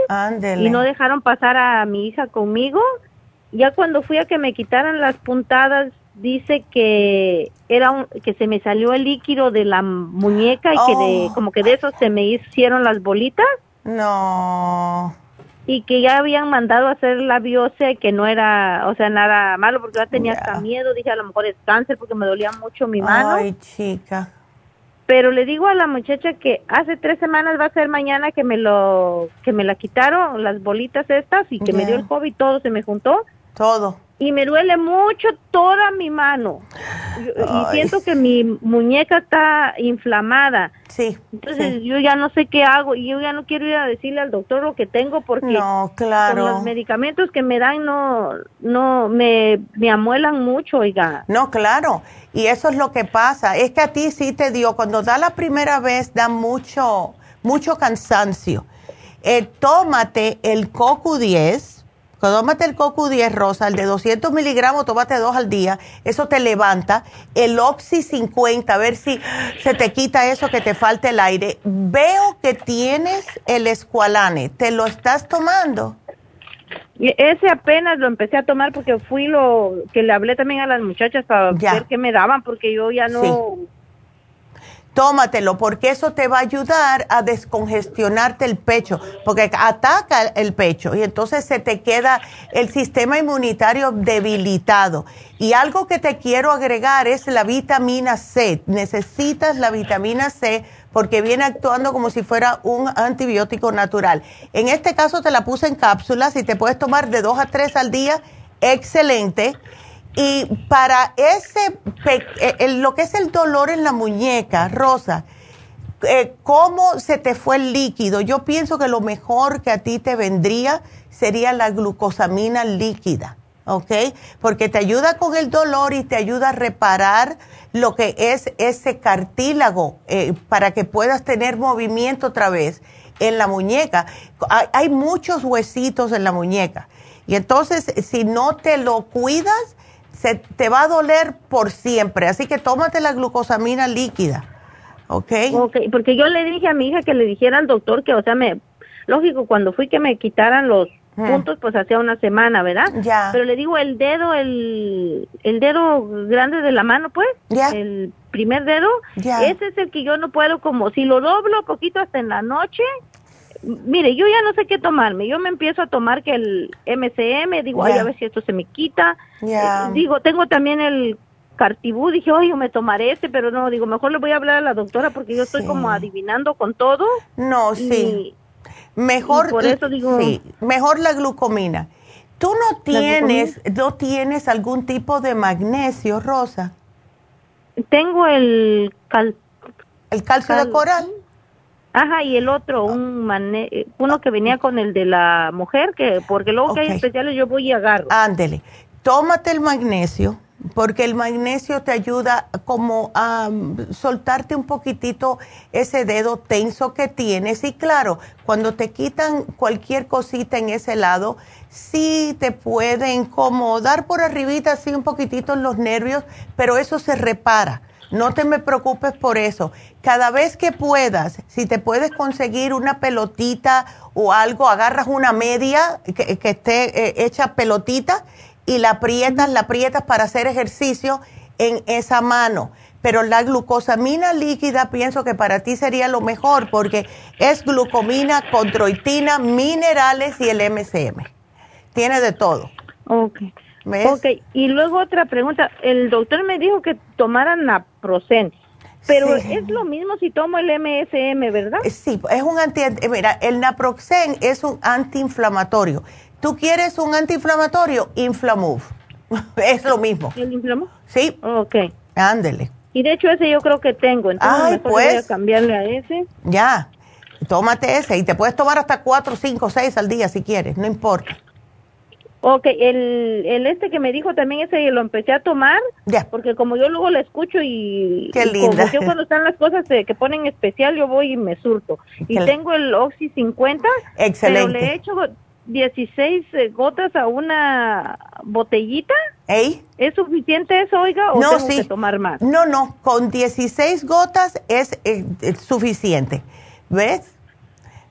y no dejaron pasar a mi hija conmigo, ya cuando fui a que me quitaran las puntadas, dice que era un, que se me salió el líquido de la muñeca y que de, oh. como que de eso se me hicieron las bolitas. No y que ya habían mandado a hacer la biopsia que no era, o sea, nada malo porque ya tenía hasta miedo, dije a lo mejor es cáncer porque me dolía mucho mi mano. Ay, chica. Pero le digo a la muchacha que hace tres semanas va a ser mañana que me lo, que me la quitaron las bolitas estas y que me dio el COVID, todo se me juntó. Todo y me duele mucho toda mi mano. y siento que mi muñeca está inflamada. Sí. Entonces yo ya no sé qué hago y yo ya no quiero ir a decirle al doctor lo que tengo porque no, claro. los medicamentos que me dan no no me, me amuelan mucho, oiga. No, claro. Y eso es lo que pasa. Es que a ti sí te dio, cuando da la primera vez da mucho mucho cansancio. Eh, tómate el CoQ10 tómate el coco 10 rosa, el de 200 miligramos, tómate dos al día, eso te levanta. El Oxy 50, a ver si se te quita eso que te falta el aire. Veo que tienes el Esqualane, ¿te lo estás tomando? Ese apenas lo empecé a tomar porque fui lo que le hablé también a las muchachas para ver qué me daban, porque yo ya no... tómatelo porque eso te va a ayudar a descongestionarte el pecho, porque ataca el pecho y entonces se te queda el sistema inmunitario debilitado. Y algo que te quiero agregar es la vitamina C. Necesitas la vitamina C porque viene actuando como si fuera un antibiótico natural. En este caso te la puse en cápsulas y te puedes tomar de dos a tres al día. Excelente y para ese, eh, lo que es el dolor en la muñeca, Rosa, eh, ¿cómo se te fue el líquido? Yo pienso que lo mejor que a ti te vendría sería la glucosamina líquida, ¿ok? Porque te ayuda con el dolor y te ayuda a reparar lo que es ese cartílago eh, para que puedas tener movimiento otra vez en la muñeca. hay muchos huesitos en la muñeca. Y entonces, si no te lo cuidas, se te va a doler por siempre. Así que tómate la glucosamina líquida. ¿Ok? Ok, porque yo le dije a mi hija que le dijera al doctor que, o sea, me, lógico, cuando fui que me quitaran los mm. puntos, pues hacía una semana, ¿verdad? Ya. Pero le digo, el dedo, el, el dedo grande de la mano, pues, ya. el primer dedo, ya. ese es el que yo no puedo, como si lo doblo poquito hasta en la noche, mire, yo ya no sé qué tomarme. Yo me empiezo a tomar que el MCM, digo, ay, a ver si esto se me quita. Eh, digo, tengo también el Cartibú, dije, oye, yo me tomaré este, pero no, digo, mejor le voy a hablar a la doctora porque yo estoy como adivinando con todo. No, sí. mejor, por eso digo, sí, mejor la glucomina. ¿Tú no tienes, no tienes algún tipo de magnesio, Rosa? Tengo el cal, el calcio de coral. Ajá, y el otro, un uno que venía con el de la mujer, que porque luego que hay especiales yo voy y agarro. Ándele, tómate el magnesio, porque el magnesio te ayuda como a mm, soltarte un poquitito ese dedo tenso que tienes. Y claro, cuando te quitan cualquier cosita en ese lado, sí te puede incomodar por arribita, así un poquitito en los nervios, pero eso se repara no te me preocupes por eso. Cada vez que puedas, si te puedes conseguir una pelotita o algo, agarras una media que, esté eh, hecha pelotita y la aprietas, la aprietas para hacer ejercicio en esa mano. Pero la glucosamina líquida pienso que para ti sería lo mejor porque es glucomina, controitina, minerales y el MCM. Tiene de todo. Okay. Ok, y luego otra pregunta. El doctor me dijo que tomara naproxen, pero es lo mismo si tomo el MSM, ¿verdad? Eh, sí, es un anti... Eh, mira, el naproxen es un antiinflamatorio. ¿Tú quieres un antiinflamatorio? Inflamove. *laughs* es lo mismo. ¿El Inflamove? Sí. Ok. Ándele. Y de hecho ese yo creo que tengo, entonces Ay, pues, voy a pues. cambiarle a ese. Ya, tómate ese y te puedes tomar hasta cuatro, cinco, seis al día si quieres, no importa. Ok, el, el este que me dijo también ese lo empecé a tomar, ya. porque como yo luego lo escucho y, Qué linda. yo cuando están las cosas que ponen especial, yo voy y me surto. Y tengo el Oxy 50, Excelente. pero le he hecho 16 eh, gotas a una botellita. ¿Ey? ¿Es suficiente eso, oiga, o tengo que tomar más? No, no, con 16 gotas es, eh, suficiente. ¿Ves?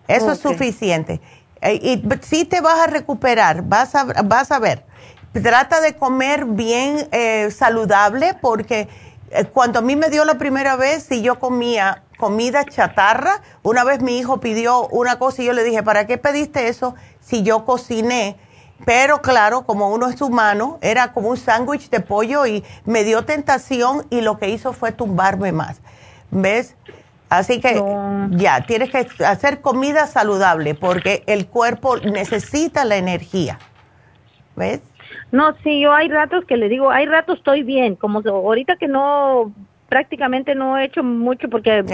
Eso es suficiente. Eh, y, sí te vas a recuperar, vas a, vas a ver. Trata de comer bien eh, saludable porque eh, cuando a mí me dio la primera vez, si yo comía comida chatarra, una vez mi hijo pidió una cosa y yo le dije, ¿para qué pediste eso si yo cociné? Pero claro, como uno es humano, era como un sándwich de pollo y me dio tentación y lo que hizo fue tumbarme más. ¿Ves? Así que ya, tienes que hacer comida saludable porque el cuerpo necesita la energía. ¿Ves? No, sí, yo hay ratos que le digo, hay ratos estoy bien, como ahorita que no, prácticamente no he hecho mucho porque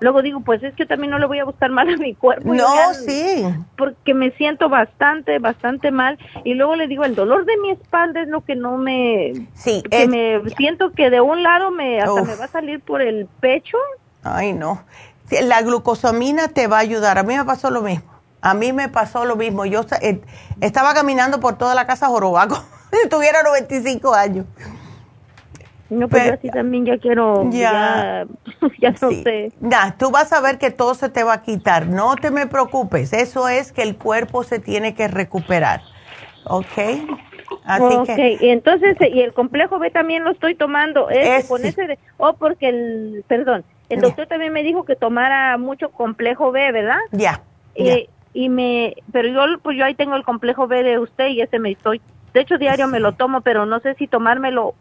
luego digo, pues es que también no le voy a buscar mal a mi cuerpo. No, sí. Porque me siento bastante, bastante mal y luego le digo, el dolor de mi espalda es lo que no me... Sí. Que me siento que de un lado me hasta me va a salir por el pecho Ay, no. La glucosamina te va a ayudar. A mí me pasó lo mismo. A mí me pasó lo mismo. Yo eh, estaba caminando por toda la casa jorobaco. *laughs* Tuviera 95 años. No, pero yo así también ya quiero, ya, ya, *laughs* no sé. Tú vas a ver que todo se te va a quitar. No te me preocupes. Eso es que el cuerpo se tiene que recuperar. ¿Ok? Así okay. y entonces, y el complejo B también lo estoy tomando. Es, con ese de, oh, porque el, perdón, el doctor también me dijo que tomara mucho complejo B, ¿verdad? Ya. Eh, y me, pero yo, pues yo ahí tengo el complejo B de usted y ese me estoy, de hecho diario me lo tomo, pero no sé si tomármelo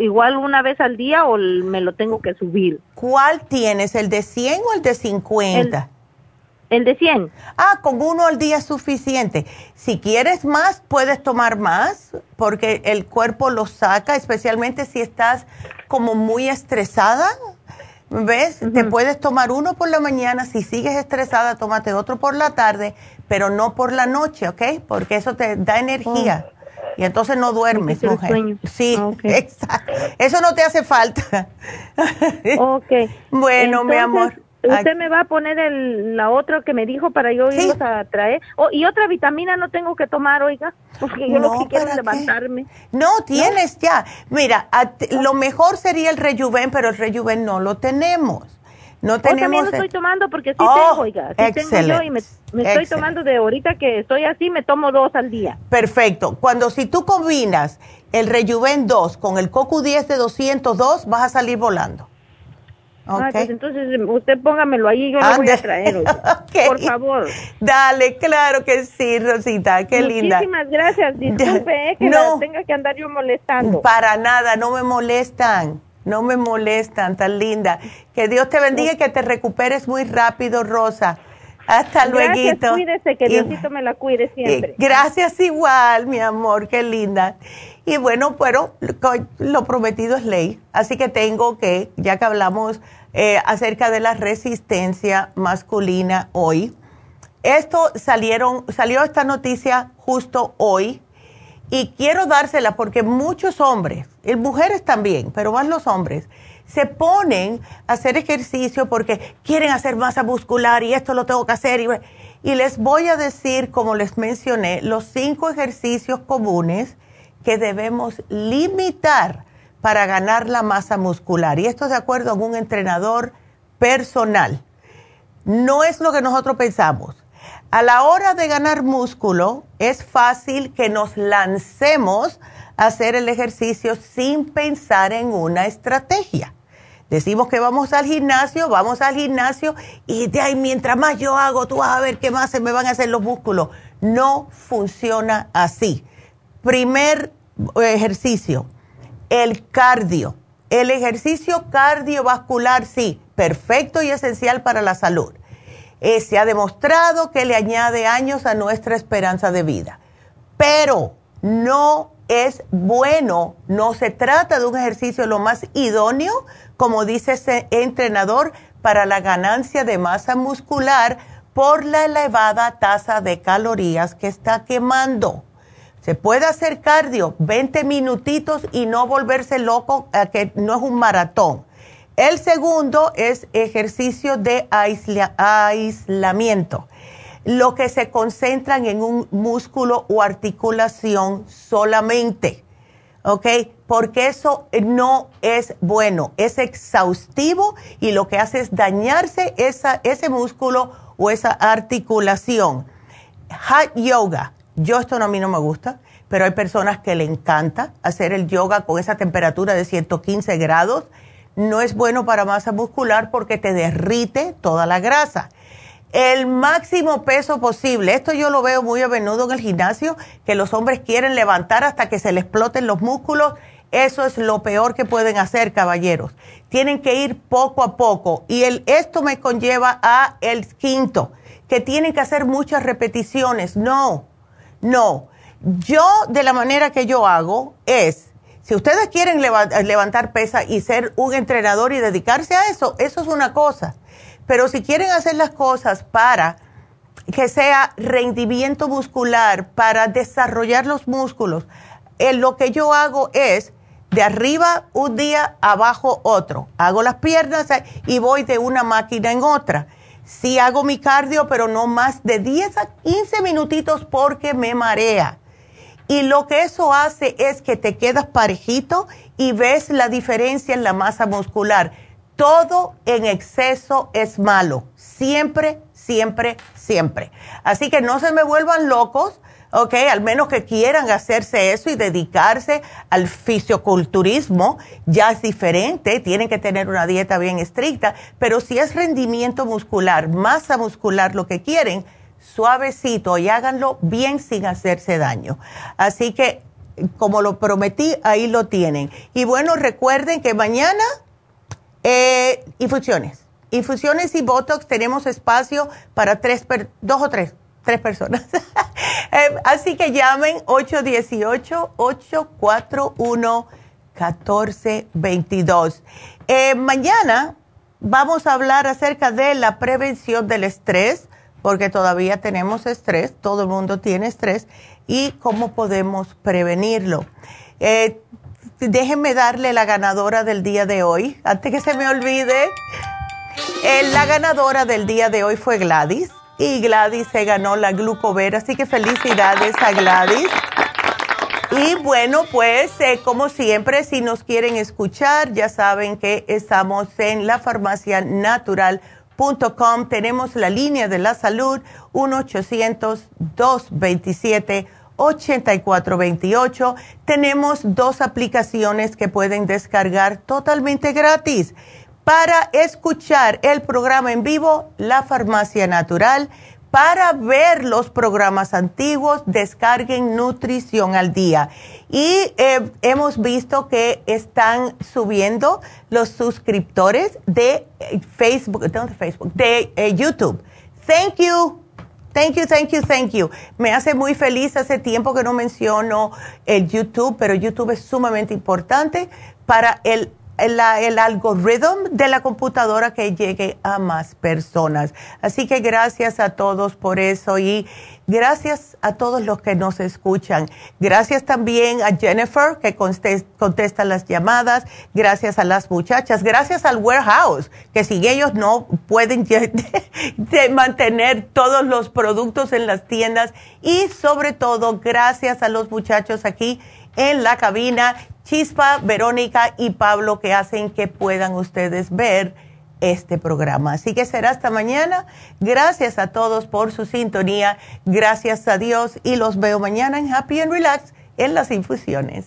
igual una vez al día o me lo tengo que subir. ¿Cuál tienes, el de 100 o el de 50? El, de 100. Ah, con uno al día es suficiente. Si quieres más, puedes tomar más porque el cuerpo lo saca, especialmente si estás como muy estresada. ¿Ves? Te puedes tomar uno por la mañana, si sigues estresada, tómate otro por la tarde, pero no por la noche, ¿ok? Porque eso te da energía. Oh. Y entonces no duermes, mujer. Sí, *laughs* exacto. Eso no te hace falta. ok. *laughs* bueno, mi amor. Usted me va a poner el, la otra que me dijo para yo irlos a traer. Oh, y otra vitamina no tengo que tomar, oiga, porque yo lo que quiero es levantarme. No, tienes ya. Mira, lo mejor sería el rejuven, pero el rejuven no lo tenemos. No tenemos. también lo estoy tomando porque sí oh, tengo, oiga. Sí tengo yo y me, estoy tomando de ahorita que estoy así, me tomo dos al día. Perfecto. Cuando si tú combinas el Rejuven 2 con el CoQ10 de 202, vas a salir volando. Ah, pues entonces usted póngamelo ahí yo lo voy a traer. *laughs* Por favor. Dale, claro que sí, Rosita, qué linda. Muchísimas gracias. Disculpe eh, que no, tenga que andar yo molestando. Para nada, no me molestan. No me molestan, tan linda. Que Dios te bendiga y que te recuperes muy rápido, Rosa. Hasta luego. Cuídese, que Diosito me la cuide siempre. Gracias igual, mi amor, qué linda. Y bueno, pero lo prometido es ley, así que tengo que, ya que hablamos eh, acerca de la resistencia masculina hoy, esto salieron, salió esta noticia justo hoy y quiero dársela porque muchos hombres, y mujeres también, pero más los hombres, se ponen a hacer ejercicio porque quieren hacer masa muscular y esto lo tengo que hacer. Y, les voy a decir, como les mencioné, los cinco ejercicios comunes que debemos limitar para ganar la masa muscular. Y esto de acuerdo a un entrenador personal. No es lo que nosotros pensamos. A la hora de ganar músculo, es fácil que nos lancemos a hacer el ejercicio sin pensar en una estrategia. Decimos que vamos al gimnasio, vamos al gimnasio y de ahí mientras más yo hago, tú vas a ver qué más se me van a hacer los músculos. No funciona así. Primer ejercicio, el cardio. El ejercicio cardiovascular, sí, perfecto y esencial para la salud. Eh, se ha demostrado que le añade años a nuestra esperanza de vida. Pero no es bueno, no se trata de un ejercicio lo más idóneo como dice ese entrenador, para la ganancia de masa muscular por la elevada tasa de calorías que está quemando. Se puede hacer cardio 20 minutitos y no volverse loco, que no es un maratón. El segundo es ejercicio de aislamiento, lo que se concentran en un músculo o articulación solamente. ¿ok? Porque eso no es bueno, es exhaustivo y lo que hace es dañarse esa, ese músculo o esa articulación. Hot yoga, yo esto no, a mí no me gusta, pero hay personas que le encanta hacer el yoga con esa temperatura de 115 grados. No es bueno para masa muscular porque te derrite toda la grasa el máximo peso posible. Esto yo lo veo muy a menudo en el gimnasio, que los hombres quieren levantar hasta que se les exploten los músculos. Eso es lo peor que pueden hacer, caballeros. Tienen que ir poco a poco. Y el, esto me conlleva a el quinto, que tienen que hacer muchas repeticiones. No, no. Yo, de la manera que yo hago, es, si ustedes quieren levantar pesa y ser un entrenador y dedicarse a eso, eso es una cosa pero si quieren hacer las cosas para que sea rendimiento muscular, para desarrollar los músculos, eh, lo que yo hago es de arriba un día, abajo otro. Hago las piernas eh, y voy de una máquina en otra. Sí hago mi cardio, pero no más de 10 a 15 minutitos porque me marea. Y lo que eso hace es que te quedas parejito y ves la diferencia en la masa muscular todo en exceso es malo. Siempre, siempre, siempre. Así que no se me vuelvan locos ¿ok? Al menos que quieran hacerse eso y dedicarse al fisioculturismo, ya es diferente, tienen que tener una dieta bien estricta, pero si es rendimiento muscular, masa muscular lo que quieren, suavecito y háganlo bien sin hacerse daño. Así que, como lo prometí, ahí lo tienen. Y bueno, recuerden que mañana, eh, infusiones. Infusiones y Botox tenemos espacio para tres, dos o tres tres personas. *laughs* Eh, así que llamen 818-841-1422. Eh, mañana vamos a hablar acerca de la prevención del estrés, porque todavía tenemos estrés, todo el mundo tiene estrés, y cómo podemos prevenirlo. Eh, déjenme darle la ganadora del día de hoy, antes que se me olvide. Eh, la ganadora del día de hoy fue Gladys y Gladys se ganó la glucovera, así que felicidades a Gladys. Y bueno, pues eh, como siempre, si nos quieren escuchar, ya saben que estamos en la farmacianatural.com. Tenemos la línea de la salud 1-800-227-8428. Tenemos dos aplicaciones que pueden descargar totalmente gratis para escuchar el programa en vivo, La Farmacia Natural. Para ver los programas antiguos, descarguen Nutrición al Día. Y eh, hemos visto que están subiendo los suscriptores de eh, Facebook, de Facebook, de eh, YouTube. Thank you. Thank you, thank you, thank you. Me hace muy feliz hace tiempo que no menciono el YouTube, pero YouTube es sumamente importante para el el, algoritmo de la computadora que llegue a más personas. Así que gracias a todos por eso y gracias a todos los que nos escuchan. Gracias también a Jennifer que contesta las llamadas. Gracias a las muchachas. Gracias al warehouse que si ellos no pueden *laughs* mantener todos los productos en las tiendas y sobre todo gracias a los muchachos aquí en la cabina Chispa, Verónica y Pablo que hacen que puedan ustedes ver este programa. Así que será hasta mañana. Gracias a todos por su sintonía. Gracias a Dios y los veo mañana en Happy and Relax en las infusiones.